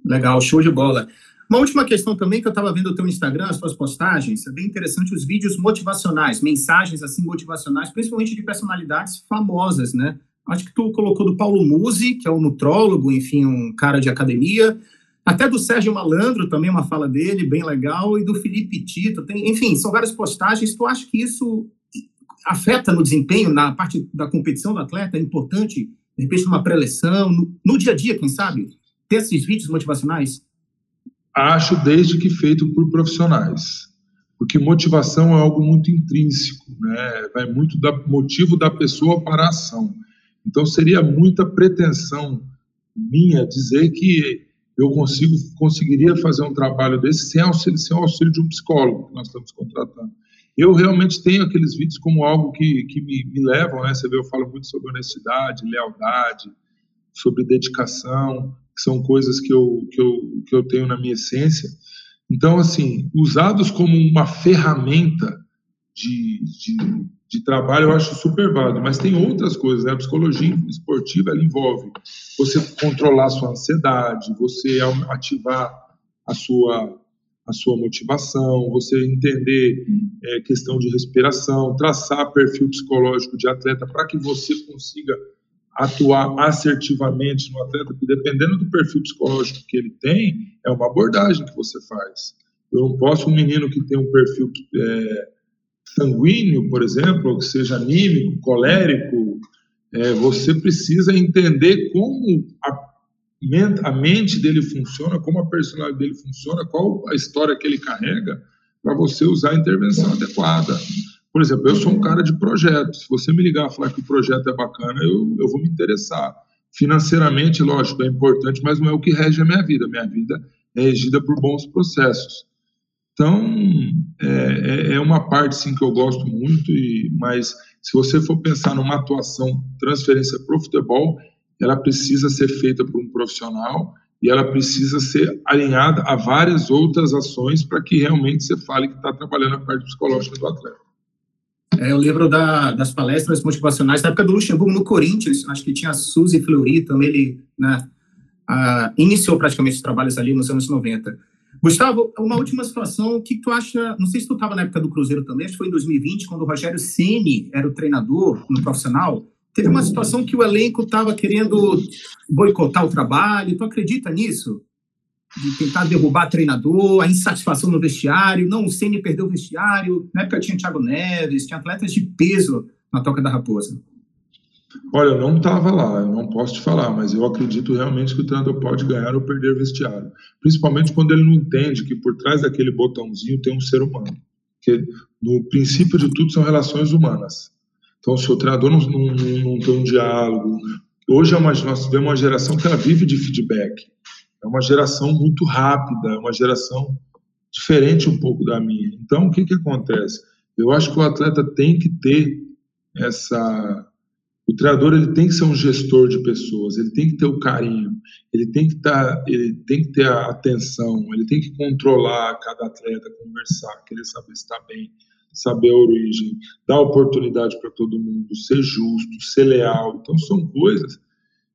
Legal, show de bola. Uma última questão também que eu estava vendo o teu Instagram, as tuas postagens, é bem interessante os vídeos motivacionais, mensagens assim motivacionais, principalmente de personalidades famosas, né? Acho que tu colocou do Paulo Musi, que é um nutrólogo, enfim, um cara de academia, até do Sérgio Malandro também uma fala dele, bem legal, e do Felipe Tito, tem, enfim, são várias postagens. Tu acha que isso afeta no desempenho, na parte da competição do atleta? É importante, de repente, numa pré-eleção, no, no dia a dia, quem sabe, ter esses vídeos motivacionais? Acho desde que feito por profissionais, porque motivação é algo muito intrínseco, né? Vai muito do motivo da pessoa para a ação. Então seria muita pretensão minha dizer que eu consigo conseguiria fazer um trabalho desse sem auxílio, sem auxílio de um psicólogo que nós estamos contratando. Eu realmente tenho aqueles vídeos como algo que, que me, me levam, né? Você vê, eu falo muito sobre honestidade, lealdade, sobre dedicação, são coisas que eu, que eu, que eu tenho na minha essência. Então, assim, usados como uma ferramenta de, de, de, trabalho, eu acho super válido. Mas tem outras coisas, né? A psicologia esportiva, ela envolve você controlar a sua ansiedade, você ativar a sua, a sua motivação, você entender é, questão de respiração, traçar perfil psicológico de atleta para que você consiga atuar assertivamente no atleta, porque dependendo do perfil psicológico que ele tem, é uma abordagem que você faz. Eu não posso, um menino que tem um perfil é, sanguíneo, por exemplo, ou que seja anímico, colérico, é, você precisa entender como a, a mente dele funciona, como a personalidade dele funciona, qual a história que ele carrega, para você usar a intervenção adequada. Por exemplo, eu sou um cara de projeto. Se você me ligar e falar que o projeto é bacana, eu, eu vou me interessar. Financeiramente, lógico, é importante, mas não é o que rege a minha vida. Minha vida é regida por bons processos. Então, é, é, é uma parte, sim, que eu gosto muito, e, mas se você for pensar numa atuação, transferência para o futebol, ela precisa ser feita por um profissional e ela precisa ser alinhada a várias outras ações para que realmente você fale que está trabalhando a parte psicológica do atleta. É, eu lembro da, das palestras motivacionais da época do Luxemburgo no Corinthians, acho que tinha a Suzy Fleury também, ele né, a, iniciou praticamente os trabalhos ali nos anos 90. Gustavo, uma última situação, o que tu acha, não sei se tu estava na época do Cruzeiro também, acho que foi em 2020, quando o Rogério Ceni era o treinador no profissional, teve uma situação que o elenco estava querendo boicotar o trabalho, tu acredita nisso? De tentar derrubar treinador, a insatisfação no vestiário. Não, o Ceni perdeu o vestiário. Na época tinha Thiago Neves, tinha atletas de peso na Toca da Raposa. Olha, eu não estava lá, eu não posso te falar, mas eu acredito realmente que o treinador pode ganhar ou perder vestiário. Principalmente quando ele não entende que por trás daquele botãozinho tem um ser humano. Que no princípio de tudo são relações humanas. Então, se o treinador não, não, não tem um diálogo. Hoje é uma, nós tivemos uma geração que ela vive de feedback é uma geração muito rápida, é uma geração diferente um pouco da minha. Então, o que, que acontece? Eu acho que o atleta tem que ter essa. O treinador ele tem que ser um gestor de pessoas, ele tem que ter o carinho, ele tem que estar, ele tem que ter a atenção, ele tem que controlar cada atleta, conversar, querer saber se está bem, saber a origem, dar oportunidade para todo mundo, ser justo, ser leal. Então são coisas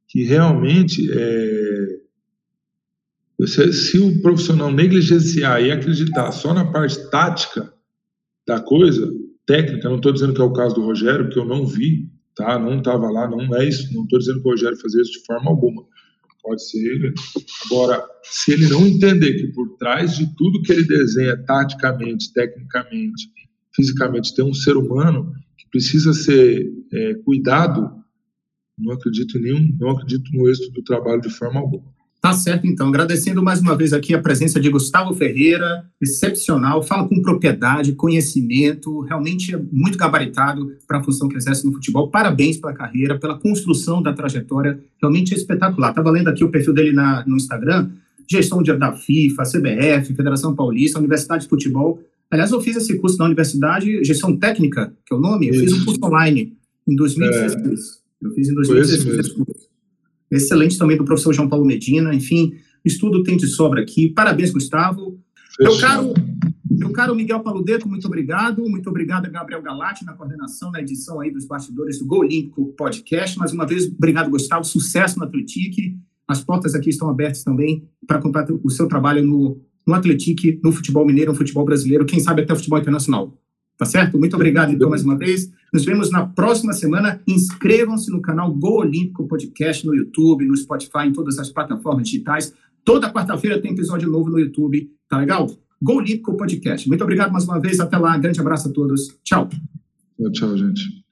que realmente é, se, se o profissional negligenciar e acreditar só na parte tática da coisa, técnica, não estou dizendo que é o caso do Rogério, que eu não vi, tá? Não estava lá, não é isso. Não estou dizendo que o Rogério fazia isso de forma alguma. Pode ser. Agora, se ele não entender que por trás de tudo que ele desenha taticamente, tecnicamente, fisicamente, tem um ser humano que precisa ser é, cuidado, não acredito nenhum, não acredito no êxito do trabalho de forma alguma. Tá certo, então. Agradecendo mais uma vez aqui a presença de Gustavo Ferreira, excepcional, fala com propriedade, conhecimento, realmente é muito gabaritado para a função que exerce no futebol. Parabéns pela carreira, pela construção da trajetória, realmente é espetacular. Estava lendo aqui o perfil dele na, no Instagram, gestão de, da FIFA, CBF, Federação Paulista, Universidade de Futebol. Aliás, eu fiz esse curso na universidade, gestão técnica, que é o nome, eu fiz um curso online em 2016. É. Eu fiz em 2016 excelente também do professor João Paulo Medina, enfim, estudo tem de sobra aqui. Parabéns, Gustavo. Meu caro, meu caro Miguel Paludeto, muito obrigado. Muito obrigado a Gabriel Galati na coordenação, na edição aí dos bastidores do Gol Olímpico Podcast. Mais uma vez, obrigado, Gustavo. Sucesso na Atletique. As portas aqui estão abertas também para comprar o seu trabalho no no Atletique, no futebol mineiro, no futebol brasileiro, quem sabe até o futebol internacional. Tá certo? Muito obrigado, então, mais uma vez. Nos vemos na próxima semana. Inscrevam-se no canal Go Olímpico Podcast no YouTube, no Spotify, em todas as plataformas digitais. Toda quarta-feira tem episódio novo no YouTube. Tá legal? Go Olímpico Podcast. Muito obrigado mais uma vez. Até lá. Grande abraço a todos. Tchau. Tchau, tchau, gente.